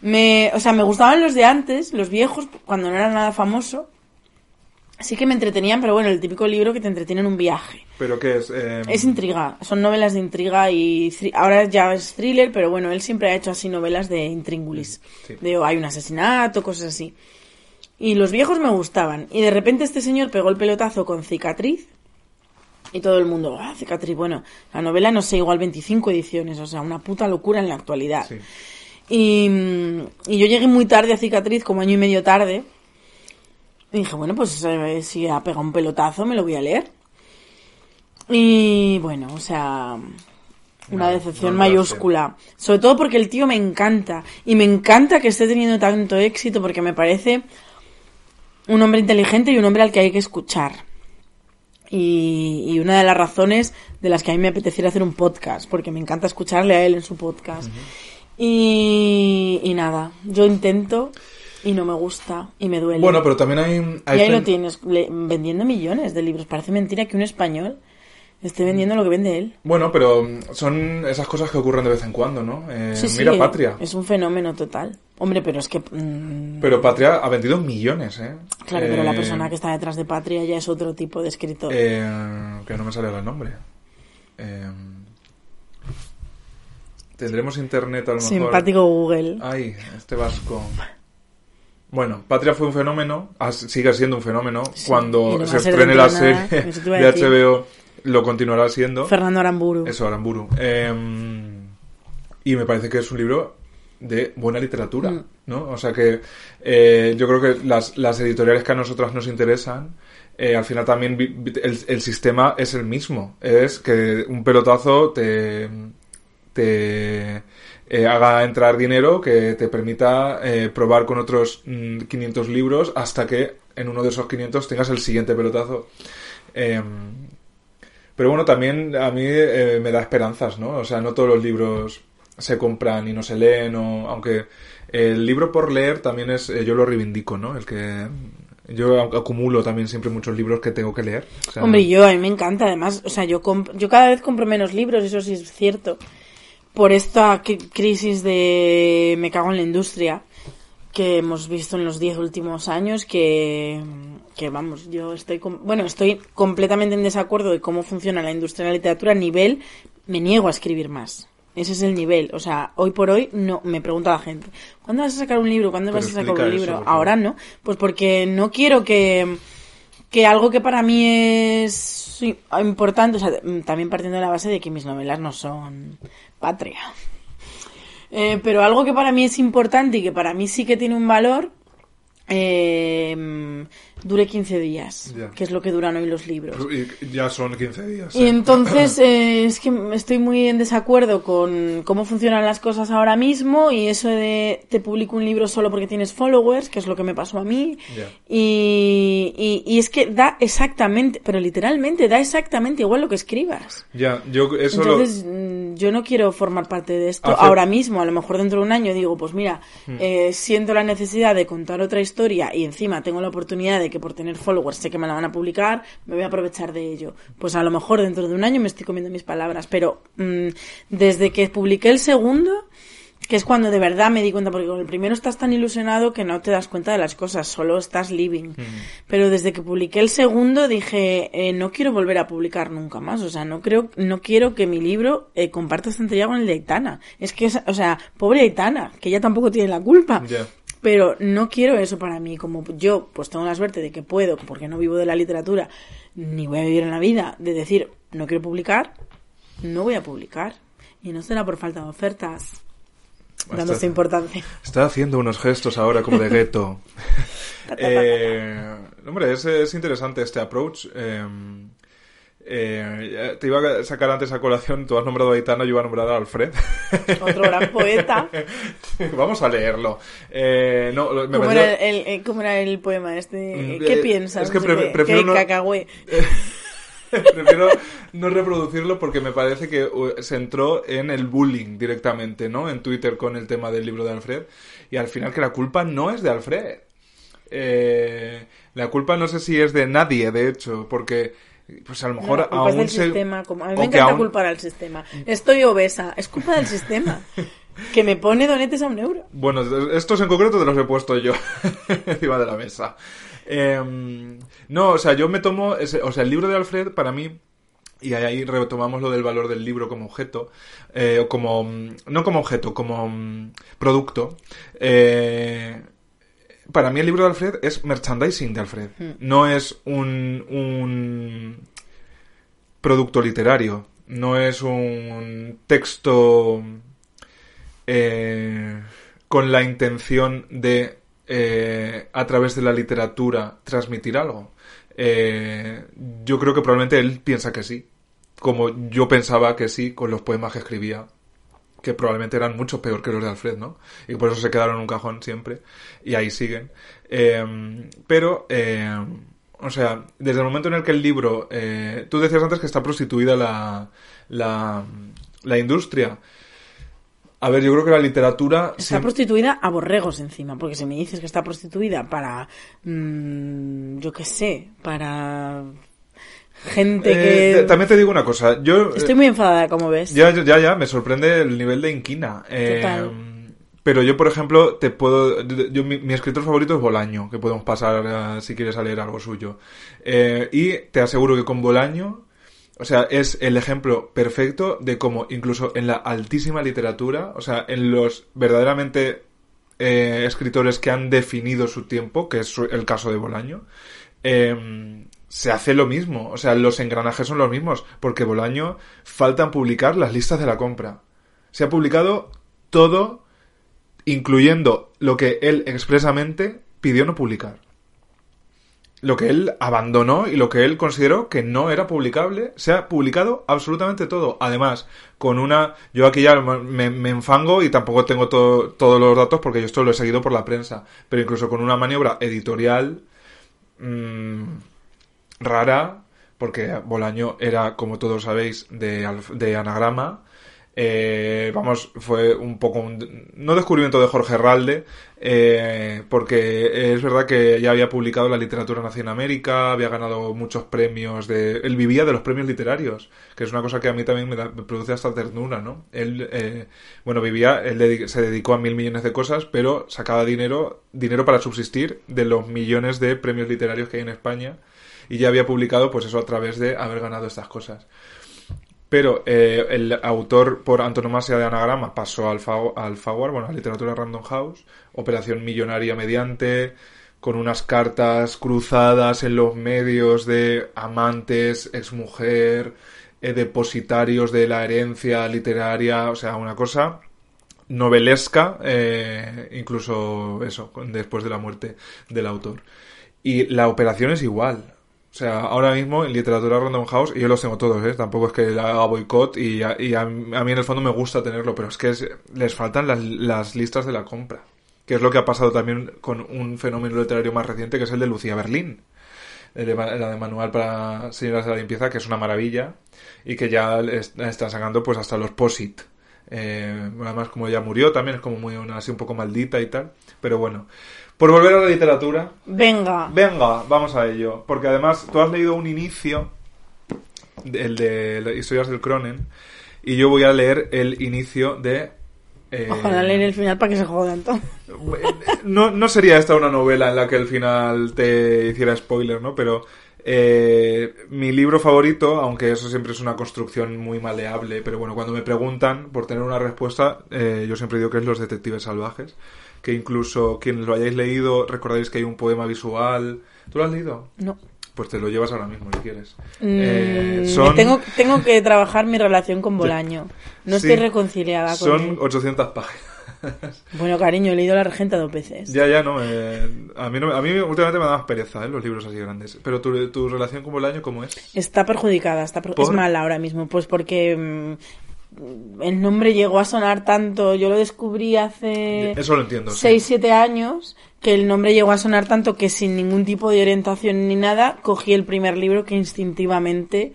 me, o sea, me gustaban los de antes, los viejos, cuando no era nada famoso. Sí que me entretenían, pero bueno, el típico libro que te entretiene en un viaje. ¿Pero qué es? Eh, Es intriga, son novelas de intriga y ahora ya es thriller, pero bueno, él siempre ha hecho así novelas de intríngulis. Sí. De oh, hay un asesinato, cosas así. Y los viejos me gustaban. Y de repente este señor pegó el pelotazo con Cicatriz. Y todo el mundo, ah, Cicatriz, bueno, la novela no sé, igual 25 ediciones, o sea, una puta locura en la actualidad. Sí. Y, mm, y yo llegué muy tarde a Cicatriz, como año y medio tarde. Y dije, bueno, pues eh, si ha pegado un pelotazo, me lo voy a leer. Y bueno, o sea, una No, decepción no mayúscula. Sobre todo porque el tío me encanta. Y me encanta que esté teniendo tanto éxito porque me parece un hombre inteligente y un hombre al que hay que escuchar. Y, y una de las razones de las que a mí me apeteciera hacer un podcast, porque me encanta escucharle a él en su podcast. y, y nada, yo intento y no me gusta y me duele. Bueno, pero también hay... hay y ahí lo tienes, le- vendiendo millones de libros. Parece mentira que un español esté vendiendo lo que vende él. Bueno, pero mm, son esas cosas que ocurren de vez en cuando, ¿no? Eh, Sí, sí, mira Patria. Es un fenómeno total. Hombre, pero es que... mm, Pero Patria ha vendido millones, ¿eh? claro, pero la Eh, persona que está detrás de Patria ya es otro tipo de escritor. eh, que no me sale el nombre. Eh, Tendremos internet a lo mejor. Simpático Google. Ay, este vasco. Bueno, Patria fue un fenómeno, sigue siendo un fenómeno. Sí, Cuando se estrene la nada, serie de. HBO, lo continuará siendo. Fernando Aramburu. Eso, Aramburu. Eh, y me parece que es un libro de buena literatura, Mm. ¿no? O sea que eh, yo creo que las, las editoriales que a nosotras nos interesan, eh, al final también el, el sistema es el mismo. Es que un pelotazo te, te eh, haga entrar dinero que te permita probar con otros mm, 500 libros hasta que en uno de esos 500 tengas el siguiente pelotazo. Pero bueno, también a mí eh, me da esperanzas, ¿no? O sea, no todos los libros se compran y no se leen, o, aunque el libro por leer también es, eh, yo lo reivindico, ¿no? El que yo acumulo también siempre muchos libros que tengo que leer. O sea, Hombre, yo a mí me encanta, además, o sea, yo yo cada vez compro menos libros, eso sí es cierto. Por esta cri- crisis de me cago en la industria que hemos visto en los diez últimos años que, que vamos, yo estoy, com- bueno, estoy completamente en desacuerdo de cómo funciona la industria de la literatura a nivel, me niego a escribir más. Ese es el nivel. O sea, hoy por hoy no me pregunta la gente, ¿cuándo vas a sacar un libro? ¿Cuándo Pero vas a sacar un libro? Ahora no. Pues porque no quiero que, que algo que para mí es importante, o sea, mm, también partiendo de la base de que mis novelas no son patria. Eh, pero algo que para mí es importante y que para mí sí que tiene un valor, eh, dure 15 días, que es lo que duran hoy los libros. y ya son 15 días. Y ¿eh? entonces eh, es que estoy muy en desacuerdo con cómo funcionan las cosas ahora mismo y eso de te publico un libro solo porque tienes followers, que es lo que me pasó a mí. Y, y, y es que da exactamente, pero literalmente da exactamente igual lo que escribas. Ya, yo eso lo- Entonces, mm, yo no quiero formar parte de esto Hace- ahora mismo. A lo mejor dentro de un año digo, pues mira, Hmm. eh, siento la necesidad de contar otra historia y encima tengo la oportunidad de que por tener followers sé que me la van a publicar, me voy a aprovechar de ello. Pues a lo mejor dentro de un año me estoy comiendo mis palabras. Pero mm, desde que publiqué el segundo, que es cuando de verdad me di cuenta, porque con el primero estás tan ilusionado que no te das cuenta de las cosas, solo estás living. Pero desde que publiqué el segundo dije, eh, no quiero volver a publicar nunca más, o sea, no creo, no quiero que mi libro eh, comparta estantería con el de Aitana. Es que, es- o sea, pobre Aitana, que ella tampoco tiene la culpa. Pero no quiero eso para mí, como yo pues tengo la suerte de que puedo, porque no vivo de la literatura, ni voy a vivir en la vida, de decir, no quiero publicar, no voy a publicar. Y no será por falta de ofertas, dando Estás- esta importancia. Está haciendo unos gestos ahora como de gueto. eh, hombre, es, es interesante este approach. eh, eh, te iba a sacar antes a colación, tú has nombrado a Aitana, yo iba a nombrar a Alfred. Otro gran poeta. Vamos a leerlo. Eh, no, me ¿Cómo pareció- era el, el- cómo era el poema este? Mm, ¿Qué eh, piensas? es que pre- prefiero ¿Qué no-? Prefiero no reproducirlo porque me parece que uh, se entró en el bullying directamente, ¿no? En Twitter con el tema del libro de Alfred. Y al final que la culpa no es de Alfred. Eh, la culpa no sé si es de nadie, de hecho, porque pues a lo No, mejor es aún del se... sistema. Como, a mí me encanta aún- culpar al sistema. Estoy obesa. Es culpa del sistema. Que me pone donetes a un euro. Bueno, estos en concreto te los he puesto yo encima de la mesa. Eh, no, o sea, yo me tomo, ese- o sea, el libro de Alfred para mí, y ahí retomamos lo del valor del libro como objeto, eh, o como, mm, no como objeto, como mm, producto. eh, para mí el libro de Alfred es merchandising de Alfred, no es un, un producto literario, no es un texto eh, con la intención de, eh, a través de la literatura, transmitir algo. Eh, yo creo que probablemente él piensa que sí, como yo pensaba que sí con los poemas que escribía, que probablemente eran mucho peor que los de Alfred, ¿no? Y por eso se quedaron en un cajón siempre, y ahí siguen. Eh, pero, eh, o sea, desde el momento en el que el libro, eh, tú decías antes que está prostituida la, la, la industria. A ver, yo creo que la literatura... Está prostituida a borregos encima, porque si me dices que está prostituida para, mm, yo qué sé, para gente Eh, que... también te digo una cosa, yo... Estoy muy enfadada, como ves. Ya, ya, ya, me sorprende el nivel de inquina. Eh, Total. pero yo, por ejemplo, te puedo... Yo, mi, mi escritor favorito es Bolaño, que podemos pasar eh, si quieres a leer algo suyo. Eh, y te aseguro que con Bolaño, o sea, es el ejemplo perfecto de cómo incluso en la altísima literatura, o sea, en los verdaderamente eh, escritores que han definido su tiempo, que es el caso de Bolaño, eh, se hace lo mismo. O sea, los engranajes son los mismos. Porque Bolaño faltan publicar las listas de la compra. Se ha publicado todo, incluyendo lo que él expresamente pidió no publicar. Lo que él abandonó y lo que él consideró que no era publicable, se ha publicado absolutamente todo. Además, con una... Yo aquí ya me, enfango y tampoco tengo to- todos los datos porque yo esto lo he seguido por la prensa. Pero incluso con una maniobra editorial mm, rara porque Bolaño era, como todos sabéis, de, de anagrama. Eh, vamos, fue un poco un, no descubrimiento de Jorge Herralde, eh, porque es verdad que ya había publicado la literatura en América, había ganado muchos premios de, él vivía de los premios literarios, que es una cosa que a mí también me, da- produce hasta ternura, ¿no? Él, eh, bueno, vivía, él se dedicó a mil millones de cosas, pero sacaba dinero, dinero para subsistir de los millones de premios literarios que hay en España, y ya había publicado, pues eso a través de haber ganado estas cosas. Pero eh, el autor por antonomasia de anagrama pasó al, Fa- al Faguar, bueno, a literatura Random House, operación millonaria mediante, con unas cartas cruzadas en los medios de amantes, exmujer, eh, depositarios de la herencia literaria, o sea, una cosa novelesca, eh, incluso eso, después de la muerte del autor. Y la operación es igual. O sea, ahora mismo en literatura Random House, y yo los tengo todos, ¿eh? Tampoco es que le haga boicot y, a, y a- a mí en el fondo me gusta tenerlo, pero es que es- les faltan las, las listas de la compra. Que es lo que ha pasado también con un fenómeno literario más reciente, que es el de Lucía Berlín. La de Manual para Señoras de la Limpieza, que es una maravilla, y que ya están sacando pues hasta los POSIT. Eh, además, como ya murió, también es como muy una, así un poco maldita y tal. Pero bueno, por volver a la literatura, Venga. Venga, vamos a ello. Porque además tú has leído un inicio, el de historias del Cronen, y yo voy a leer el inicio de... eh, Ojalá leer el final para que se jodan todo. no, no sería esta una novela en la que el final te hiciera spoiler, ¿no? Pero eh, mi libro favorito, aunque eso siempre es una construcción muy maleable, pero bueno, cuando me preguntan por tener una respuesta, eh, yo siempre digo que es Los Detectives Salvajes, que incluso quienes lo hayáis leído recordáis que hay un poema visual. ¿Tú lo has leído? No. Pues te lo llevas ahora mismo si quieres. Mm, Eh, son tengo, tengo que trabajar mi relación con Bolaño. No Sí. estoy reconciliada con son él. 800 páginas. Bueno, cariño, he leído La Regenta dos veces. Ya, ya, no. eh, a, mí no a mí últimamente me da más pereza, ¿eh? Los libros así grandes. Pero tu, tu relación con Bolaño, ¿cómo es? Está perjudicada, está per- es mala ahora mismo, pues porque mm, el nombre llegó a sonar tanto, yo lo descubrí hace Eso lo entiendo. sí. 6, 7 años, que el nombre llegó a sonar tanto que sin ningún tipo de orientación ni nada, cogí el primer libro que instintivamente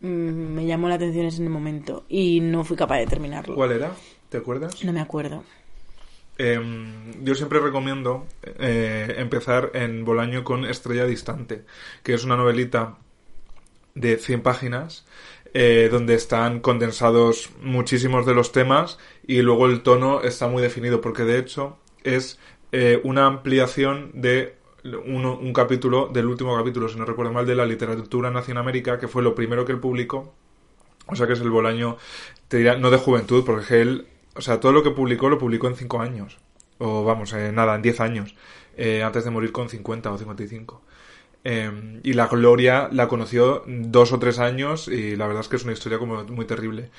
mm, me llamó la atención en ese momento y no fui capaz de terminarlo. ¿Cuál era? ¿Te acuerdas? No me acuerdo. Em, yo siempre recomiendo eh, empezar en Bolaño con Estrella Distante, que es una novelita de 100 páginas eh, donde están condensados muchísimos de los temas y luego el tono está muy definido porque de hecho es eh, una ampliación de uno- un capítulo del último capítulo, si no recuerdo mal, de la literatura en América, que fue lo primero que él publicó. O sea que es el Bolaño, te diría, no de juventud, porque él, o sea, todo lo que publicó lo publicó en 5 años. O vamos, eh, nada, en 10 años. eh, antes de morir con 50 o 55. Eh, y la Gloria la conoció dos o tres años y la verdad es que es una historia como muy terrible.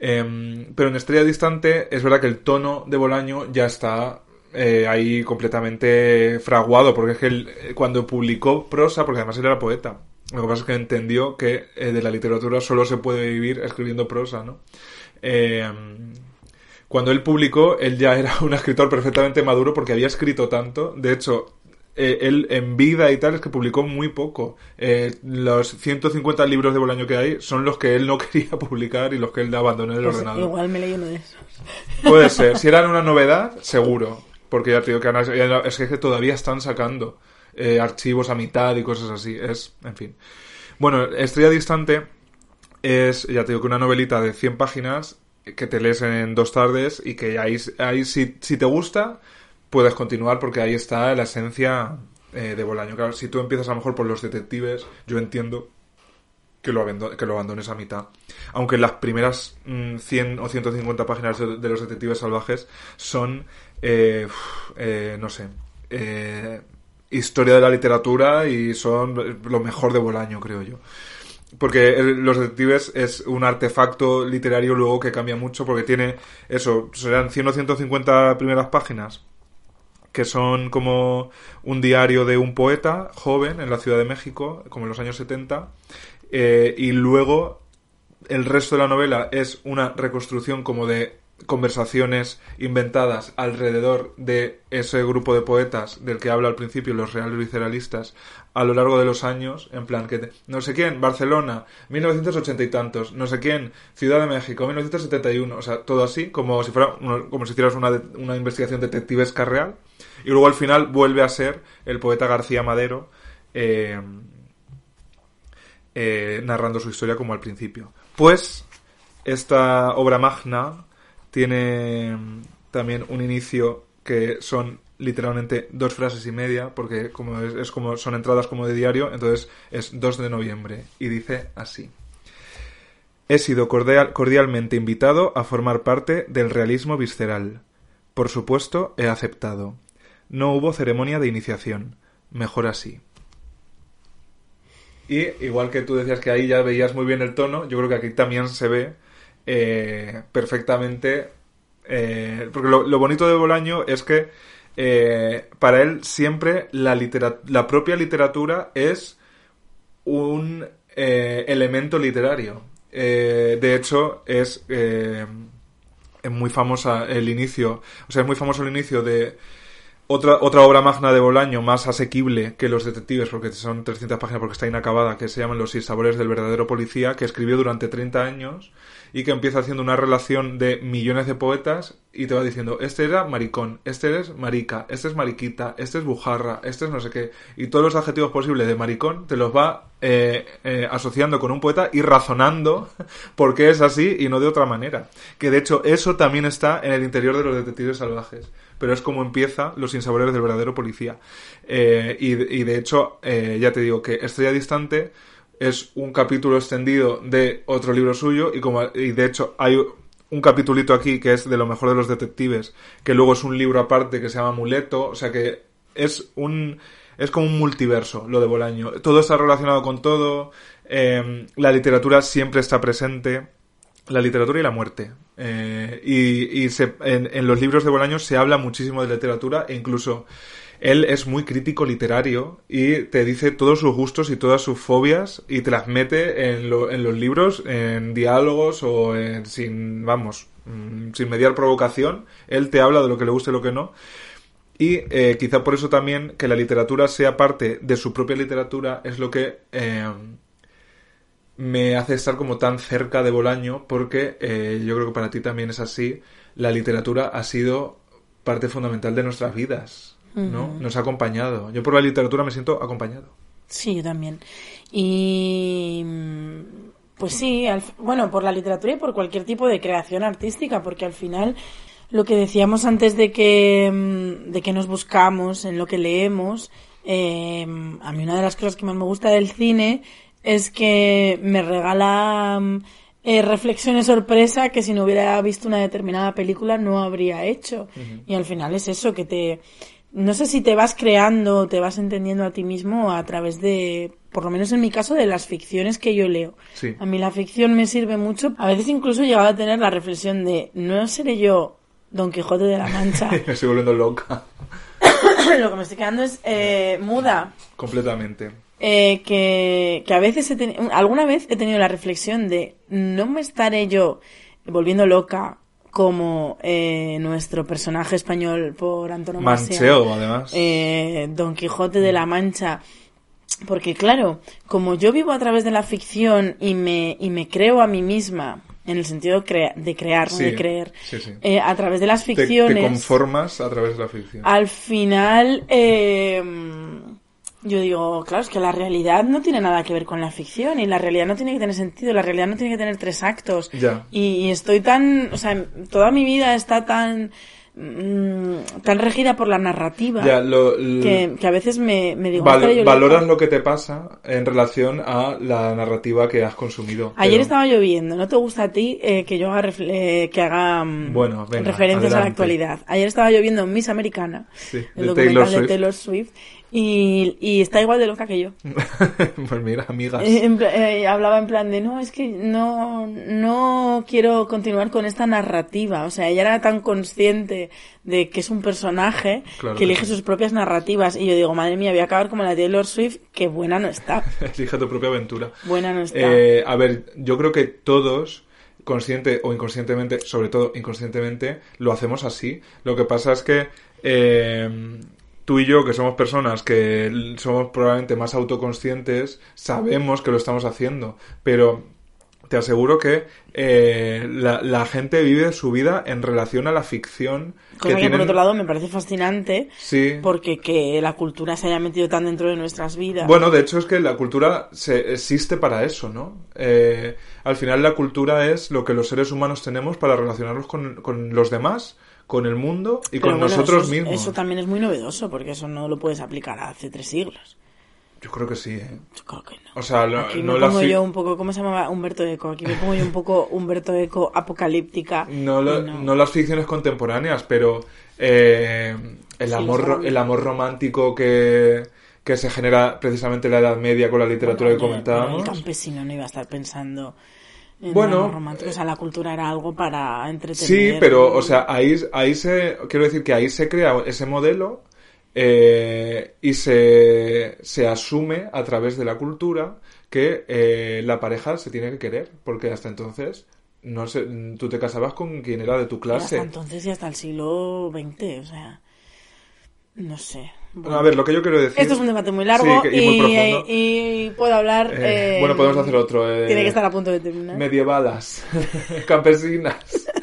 Eh, pero en Estrella Distante es verdad que el tono de Bolaño ya está eh, ahí completamente fraguado, porque es que él, eh, cuando publicó prosa, porque además él era poeta, lo que pasa es que entendió que eh, de la literatura solo se puede vivir escribiendo prosa, ¿no? Eh, cuando él publicó, él ya era un escritor perfectamente maduro porque había escrito tanto. De hecho, eh, él en vida y tal es que publicó muy poco. Eh, los 150 libros de Bolaño que hay son los que él no quería publicar y los que él abandonó en el Pues ordenador. igual me leí uno de esos. Puede ser. Si eran una novedad, seguro. Porque ya te digo que es que todavía están sacando eh, archivos a mitad y cosas así. Es, en fin. Bueno, Estrella Distante es, ya te digo que una novelita de 100 páginas que te lees en dos tardes y que ahí, ahí si, si te gusta, puedes continuar porque ahí está la esencia eh, de Bolaño. Claro, si tú empiezas a lo mejor por los detectives, yo entiendo que lo, que lo abandones a mitad. Aunque las primeras mm, 100 o 150 páginas de, los detectives salvajes son, eh, eh, no sé, eh, historia de la literatura y son lo mejor de Bolaño, creo yo. Porque Los Detectives es un artefacto literario luego que cambia mucho porque tiene eso, serán 100 o 150 primeras páginas que son como un diario de un poeta joven en la Ciudad de México, como en los años 70, eh, y luego el resto de la novela es una reconstrucción como de conversaciones inventadas alrededor de ese grupo de poetas del que habla al principio los reales visceralistas a lo largo de los años, en plan que no sé quién, Barcelona, 1980 y tantos, no sé quién, Ciudad de México, 1971, o sea, todo así, como si fuera como si hicieras una, una investigación detectivesca real, y luego al final vuelve a ser el poeta García Madero eh, eh, narrando su historia como al principio. Pues esta obra magna tiene también un inicio que son literalmente dos frases y media, porque como es, como son entradas como de diario, entonces es 2 de noviembre y dice así. He sido cordialmente invitado a formar parte del realismo visceral. Por supuesto, he aceptado. No hubo ceremonia de iniciación. Mejor así. Y igual que tú decías que ahí ya veías muy bien el tono, yo creo que aquí también se ve eh, perfectamente. Eh, porque lo, bonito de Bolaño es que eh, para él siempre la, la propia literatura es un elemento literario. de hecho, es muy famosa el inicio, o sea, es muy famoso el inicio de otra, otra obra magna de Bolaño, más asequible que Los Detectives, porque son 300 páginas porque está inacabada, que se llama Los sabores del verdadero policía, que escribió durante 30 años y que empieza haciendo una relación de millones de poetas y te va diciendo, este era maricón, este es marica, este es mariquita, este es bujarra, este es no sé qué, y todos los adjetivos posibles de maricón te los va eh, eh, asociando con un poeta y razonando por qué es así y no de otra manera. Que de hecho eso también está en el interior de los detectives salvajes pero es como empieza Los insaboreros del verdadero policía. Eh, y, y, de hecho, ya te digo que Estrella Distante es un capítulo extendido de otro libro suyo y como y de hecho hay un capitulito aquí que es de lo mejor de los detectives que luego es un libro aparte que se llama Muleto o sea que es un es como un multiverso lo de Bolaño. Todo está relacionado con todo eh, la literatura siempre está presente la literatura y la muerte. Eh, y, y se, en, en, los libros de Bolaño se habla muchísimo de literatura e incluso él es muy crítico literario y te dice todos sus gustos y todas sus fobias y te las mete en, en los libros, en diálogos o en, sin, vamos, mm, sin mediar provocación. Él te habla de lo que le gusta y lo que no. Y eh, quizá por eso también que la literatura sea parte de su propia literatura es lo que eh, me hace estar como tan cerca de Bolaño porque eh, yo creo que para ti también es así. La literatura ha sido parte fundamental de nuestras vidas. ¿No? Nos ha acompañado. Yo por la literatura me siento acompañado. Sí, yo también. Y pues sí, bueno, por la literatura y por cualquier tipo de creación artística, porque al final lo que decíamos antes de que, mm, de que nos buscamos en lo que leemos, eh, a mí una de las cosas que más me gusta del cine es que me regala mm, eh, reflexiones sorpresa que si no hubiera visto una determinada película no habría hecho. Y al final es eso, que te, no sé si te vas creando, te vas entendiendo a ti mismo a través de, por lo menos en mi caso, de las ficciones que yo leo. A mí la ficción me sirve mucho. A veces incluso he llegado a tener la reflexión de, no seré yo Don Quijote de la Mancha. me estoy volviendo loca. lo que me estoy quedando es eh, muda. Completamente. Eh, que, que a veces he alguna vez he tenido la reflexión de, no me estaré yo volviendo loca como eh, nuestro personaje español por antonomasia. Mancheo, además. Eh, Don Quijote de la Mancha. Porque claro, como yo vivo a través de la ficción y me, y me creo a mí misma, en el sentido de crear, no de creer, eh, a través de las ficciones... Te, te, conformas a través de la ficción. Al final... Eh, yo digo, claro, es que la realidad no tiene nada que ver con la ficción y la realidad no tiene que tener sentido, la realidad no tiene que tener tres actos. Ya. Y, estoy tan, o sea, toda mi vida está tan mm, tan regida por la narrativa que, a veces me, digo valoras lo que te pasa en relación a la narrativa que has consumido ayer estaba lloviendo no te gusta a ti eh, que yo haga eh, que haga mm, bueno, referencias a la actualidad ayer estaba lloviendo en Miss Americana el documental de Taylor Swift y, y está igual de loca que yo. pues mira, amigas. Eh, eh, hablaba en plan de, no, es que no, no quiero continuar con esta narrativa. O sea, ella era tan consciente de que es un personaje que elige sus propias narrativas. Y yo digo, madre mía, voy a acabar como la de Taylor Swift, que buena no está. Elige tu propia aventura. Buena no está. Eh, a ver, yo creo que todos consciente o inconscientemente, sobre todo inconscientemente, lo hacemos así. Lo que pasa es que eh, tú y yo, que somos personas que somos probablemente más autoconscientes, sabemos que lo estamos haciendo, pero te aseguro que eh, la, gente vive su vida en relación a la ficción. Cosa que, por otro lado me parece fascinante, sí. porque que la cultura se haya metido tan dentro de nuestras vidas. Bueno, de hecho es que la cultura se, existe para eso, ¿no? Eh, al final la cultura es lo que los seres humanos tenemos para relacionarnos con, con los demás con el mundo y con nosotros mismos. Eso también es muy novedoso, porque eso no lo puedes aplicar hace tres siglos. Yo creo que sí, ¿eh? Yo creo que no. O sea, Aquí me pongo yo un poco, ¿cómo se llamaba? Humberto Eco. Aquí me pongo yo un poco Humberto Eco apocalíptica. No, no. las ficciones contemporáneas, pero eh, el, amor, el amor romántico que, que se genera precisamente en la Edad Media con la literatura que comentábamos. El campesino no iba a estar pensando bueno, romántico, o sea, la cultura era algo para entretener. Sí, pero, o sea, ahí, ahí se, quiero decir que ahí se crea ese modelo eh, y se, se asume a través de la cultura que eh, la pareja se tiene que querer, porque hasta entonces no sé, tú te casabas con quien era de tu clase. hasta entonces y hasta el siglo XX, o sea, no sé a ver, lo que yo quiero decir. Esto es un debate muy largo y, puedo hablar. Eh, bueno, podemos hacer otro. Eh, tiene que estar a punto de terminar. Medievalas, campesinas.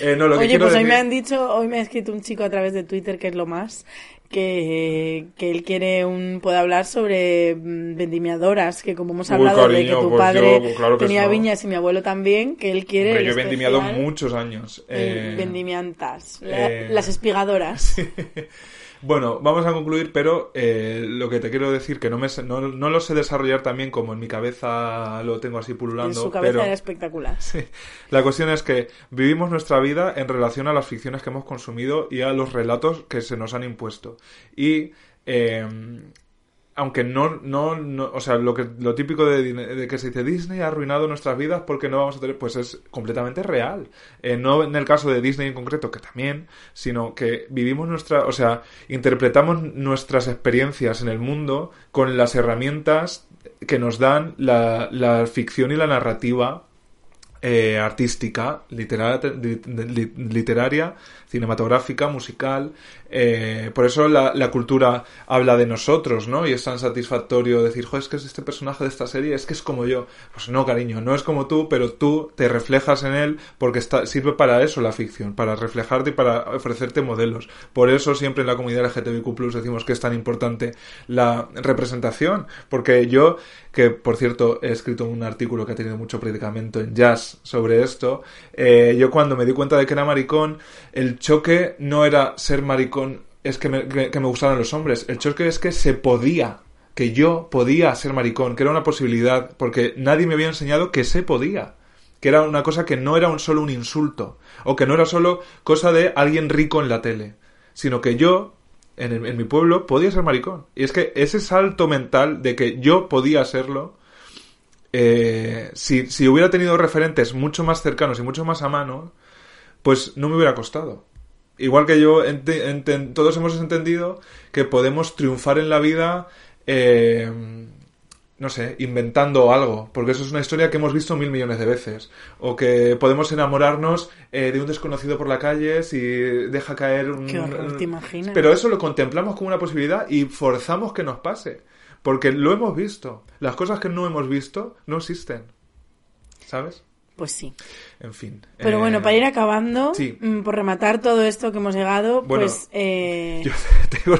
Eh, no, lo Oye, pues hoy me han dicho, hoy me ha escrito un chico a través de Twitter, que es lo más, que, que él quiere un puede hablar sobre mm, vendimiadoras, que como hemos hablado de que tu pues padre tenía viñas y mi abuelo también, que él quiere. yo he vendimiado muchos años. vendimiantas, las espigadoras. Bueno, vamos a concluir, pero eh, lo que te quiero decir, que no, me, no, no, lo sé desarrollar también como en mi cabeza lo tengo así pululando. En su cabeza era espectacular. Sí. La cuestión es que vivimos nuestra vida en relación a las ficciones que hemos consumido y a los relatos que se nos han impuesto. Y eh, aunque no, no, no, o sea, lo que lo típico de, que se dice Disney ha arruinado nuestras vidas porque no vamos a tener, pues es completamente real. Eh, no en el caso de Disney en concreto, que también, sino que vivimos nuestra, o sea, interpretamos nuestras experiencias en el mundo con las herramientas que nos dan la, ficción y la narrativa eh, artística, literaria, cinematográfica, musical. Eh, por eso la, cultura habla de nosotros, ¿no? Y es tan satisfactorio decir, joder, es que es este personaje de esta serie, es que es como yo. Pues no, cariño, no es como tú, pero tú te reflejas en él porque está, sirve para eso la ficción, para reflejarte y para ofrecerte modelos. Por eso siempre en la comunidad LGTBIQ decimos que es tan importante la representación, porque yo, que por cierto he escrito un artículo que ha tenido mucho predicamento en Jazz sobre esto, eh, yo cuando me di cuenta de que era maricón, el choque no era ser maricón, es que me, que, me gustaran los hombres. El choque es que se podía, que yo podía ser maricón, que era una posibilidad, porque nadie me había enseñado que se podía que era una cosa que no era un, solo un insulto, o que no era solo cosa de alguien rico en la tele, sino que yo, en, mi pueblo, podía ser maricón. Y es que ese salto mental de que yo podía serlo, eh, si, si hubiera tenido referentes mucho más cercanos y mucho más a mano, pues no me hubiera costado. Igual que yo, todos hemos entendido que podemos triunfar en la vida, eh, no sé, inventando algo, porque eso es una historia que hemos visto mil millones de veces. O que podemos enamorarnos eh, de un desconocido por la calle si deja caer un... Qué horror, ¿te imaginas? Pero eso lo contemplamos como una posibilidad y forzamos que nos pase. Porque lo hemos visto. Las cosas que no hemos visto no existen. ¿Sabes? Pues sí. En fin. Pero bueno, para ir acabando, mm, por rematar todo esto que hemos llegado, pues... Eh... Yo tengo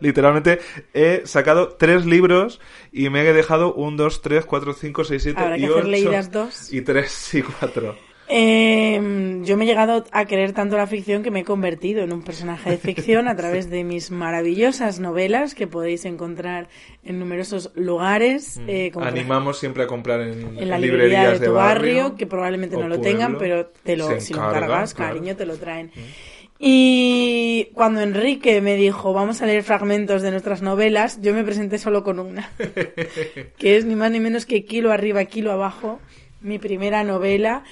literalmente, he sacado tres libros y me he dejado un, dos, tres, cuatro, cinco, seis, siete y ocho. dos. Y tres y cuatro. Eh, yo me he llegado a querer tanto la ficción que me he convertido en un personaje de ficción a través de mis maravillosas novelas que podéis encontrar en numerosos lugares. Mm. Eh, Animamos siempre a comprar en, en la librería de tu barrio, que probablemente no lo tengan, pero te lo, si lo cargas, cariño, te lo traen. Mm. Y cuando Enrique me dijo, vamos a leer fragmentos de nuestras novelas, yo me presenté solo con una, que es ni más ni menos que Kilo arriba, Kilo abajo, mi primera novela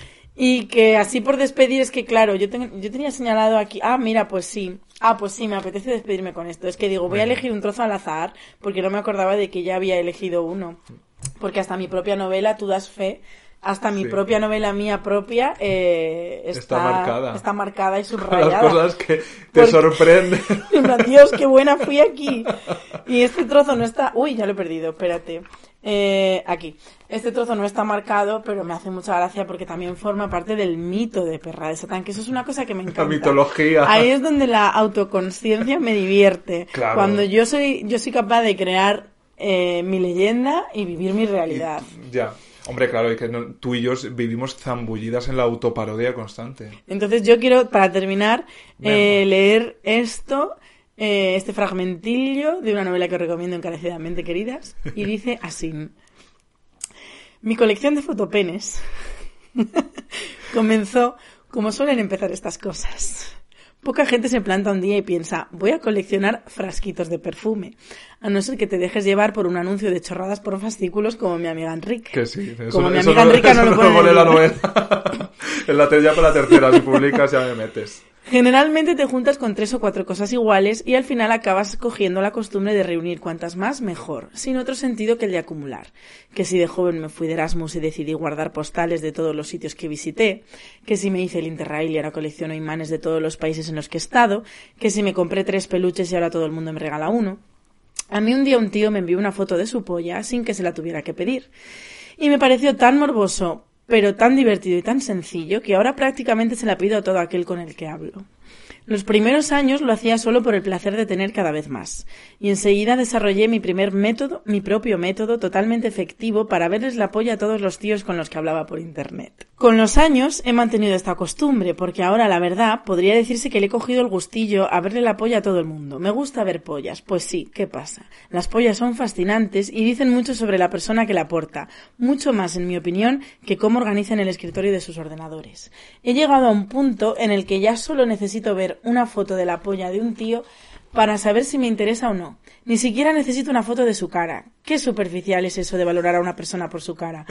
y que así por despedir es que, claro, yo, yo tenía señalado aquí, ah, mira, pues sí, ah, pues sí, me apetece despedirme con esto. Es que digo, voy a elegir un trozo al azar, porque no me acordaba de que ya había elegido uno. Porque hasta mi propia novela, Tú das fe, hasta mi Sí. propia novela mía propia eh, está, Está marcada. está marcada y Las subrayada. cosas que te Porque- sorprenden. Dios, qué buena fui aquí. Y este trozo no está. Uy, ya lo he perdido, espérate. Eh, aquí. Este trozo no está marcado, pero me hace mucha gracia porque también forma parte del mito de Perra de Satán, que eso es una cosa que me encanta. La mitología. Ahí es donde la autoconsciencia me divierte. Claro. Cuando yo soy, yo soy capaz de crear eh, mi leyenda y vivir mi realidad. Ya. Hombre, claro, y que no- tú y yo vivimos zambullidas en la autoparodia constante. Entonces yo quiero, para terminar, eh, leer esto, eh, este fragmentillo de una novela que os recomiendo encarecidamente, queridas, y dice así. Mi colección de fotopenes comenzó como suelen empezar estas cosas. Poca gente se planta un día y piensa, voy a coleccionar frasquitos de perfume, a no ser que te dejes llevar por un anuncio de chorradas por fascículos como mi amiga Enrique. Que sí. Eso, Como mi amiga no eso lo pone en el en la novela. en la ya para la tercera, si publicas ya me metes. Generalmente te juntas con tres o cuatro cosas iguales y al final acabas cogiendo la costumbre de reunir cuantas más mejor, sin otro sentido que el de acumular. Que si de joven me fui de Erasmus y decidí guardar postales de todos los sitios que visité, que si me hice el Interrail y ahora colecciono imanes de todos los países en los que he estado, que si me compré tres peluches y ahora todo el mundo me regala uno. A mí un día un tío me envió una foto de su polla sin que se la tuviera que pedir. Y me pareció tan morboso, pero tan divertido y tan sencillo, que ahora prácticamente se la pido a todo aquel con el que hablo. Los primeros años lo hacía solo por el placer de tener cada vez más, y enseguida desarrollé mi primer método, mi propio método totalmente efectivo para verles la polla a todos los tíos con los que hablaba por internet. Con los años he mantenido esta costumbre, porque ahora la verdad podría decirse que le he cogido el gustillo a verle la polla a todo el mundo. Me gusta ver pollas, pues sí, ¿qué pasa? Las pollas son fascinantes y dicen mucho sobre la persona que la porta, mucho más en mi opinión que cómo organizan el escritorio de sus ordenadores. He llegado a un punto en el que ya solo necesito ver una foto de la polla de un tío para saber si me interesa o no. Ni siquiera necesito una foto de su cara. Qué superficial es eso de valorar a una persona por su cara.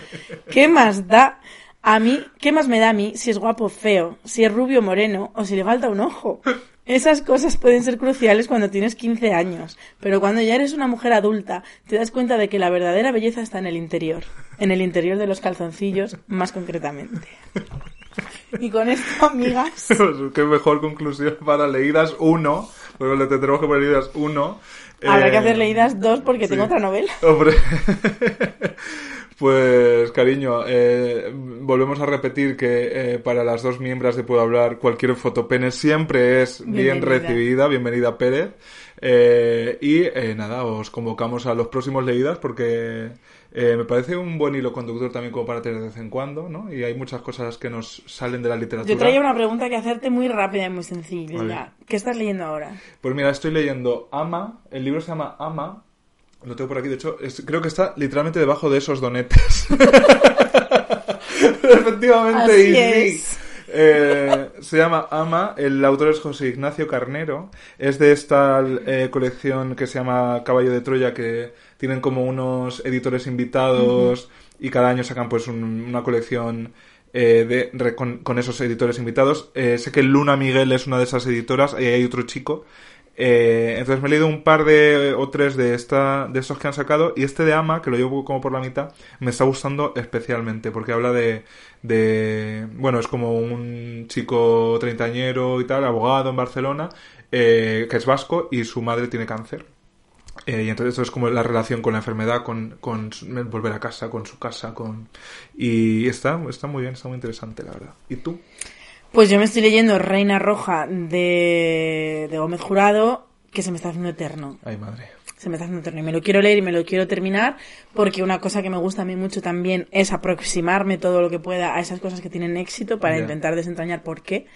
¿Qué más da a mí, qué más me da a mí si es guapo o feo, si es rubio o moreno o si le falta un ojo? Esas cosas pueden ser cruciales cuando tienes 15 años, pero cuando ya eres una mujer adulta te das cuenta de que la verdadera belleza está en el interior, en el interior de los calzoncillos más concretamente. Y con esto, amigas, Qué mejor conclusión para leídas uno. Porque le tendremos que poner leídas uno. habrá Eh, que hacer leídas dos porque sí. tengo otra novela. Hombre, pues cariño, eh, volvemos a repetir que eh, para las dos miembros de Puedo Hablar, cualquier fotopene siempre es bien Bienvenida. recibida, bienvenida Pérez. Eh, y eh, nada, os convocamos a los próximos leídas porque eh, me parece un buen hilo conductor también como para tener de vez en cuando, ¿no? Y hay muchas cosas que nos salen de la literatura. Yo traía una pregunta que hacerte muy rápida y muy sencilla. Vale. ¿Qué estás leyendo ahora? Pues mira, estoy leyendo Ama, el libro se llama Ama, lo tengo por aquí, de hecho, es- creo que está literalmente debajo de esos donetes. Efectivamente, Así y sí. es. Eh, se llama Ama, el autor es José Ignacio Carnero, es de esta eh, colección que se llama Caballo de Troya, que tienen como unos editores invitados y cada año sacan pues un- una colección eh, de, re- con, con esos editores invitados. Eh, sé que Luna Miguel es una de esas editoras y hay otro chico. Eh, entonces me he leído un par de o tres de esta de estos que han sacado y este de Ama, que lo llevo como por la mitad, me está gustando especialmente porque habla de, de bueno, es como un chico treintañero y tal, abogado en Barcelona, eh, que es vasco y su madre tiene cáncer. Eh, y entonces esto es como la relación con la enfermedad, con, con volver a casa, con su casa, con... Y está, está muy bien, está muy interesante, la verdad. ¿Y tú? Pues yo me estoy leyendo Reina Roja de, de Gómez Jurado, que se me está haciendo eterno. Ay, madre. Se me está haciendo eterno. Y me lo quiero leer y me lo quiero terminar, porque una cosa que me gusta a mí mucho también es aproximarme todo lo que pueda a esas cosas que tienen éxito para intentar desentrañar por qué.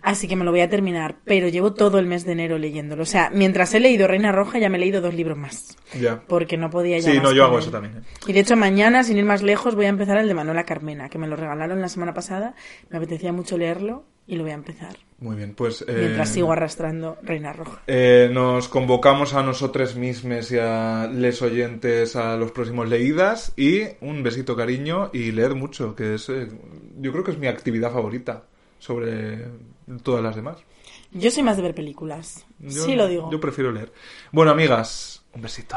Así que me lo voy a terminar. Pero llevo todo el mes de enero leyéndolo. O sea, mientras he leído Reina Roja ya me he leído dos libros más. Ya. Porque no podía ya Sí, más no, yo hago él. eso también. ¿eh? Y de hecho mañana, sin ir más lejos, voy a empezar el de Manuela Carmena, que me lo regalaron la semana pasada. Me apetecía mucho leerlo y lo voy a empezar. Muy bien, pues... eh, Mientras sigo arrastrando Reina Roja. eh, nos convocamos a nosotros mismos y a les oyentes a los próximos leídas y un besito cariño y leed mucho, que es eh, yo creo que es mi actividad favorita sobre todas las demás. Yo soy más de ver películas. Yo- sí lo digo. Yo prefiero leer. Bueno, amigas, un besito.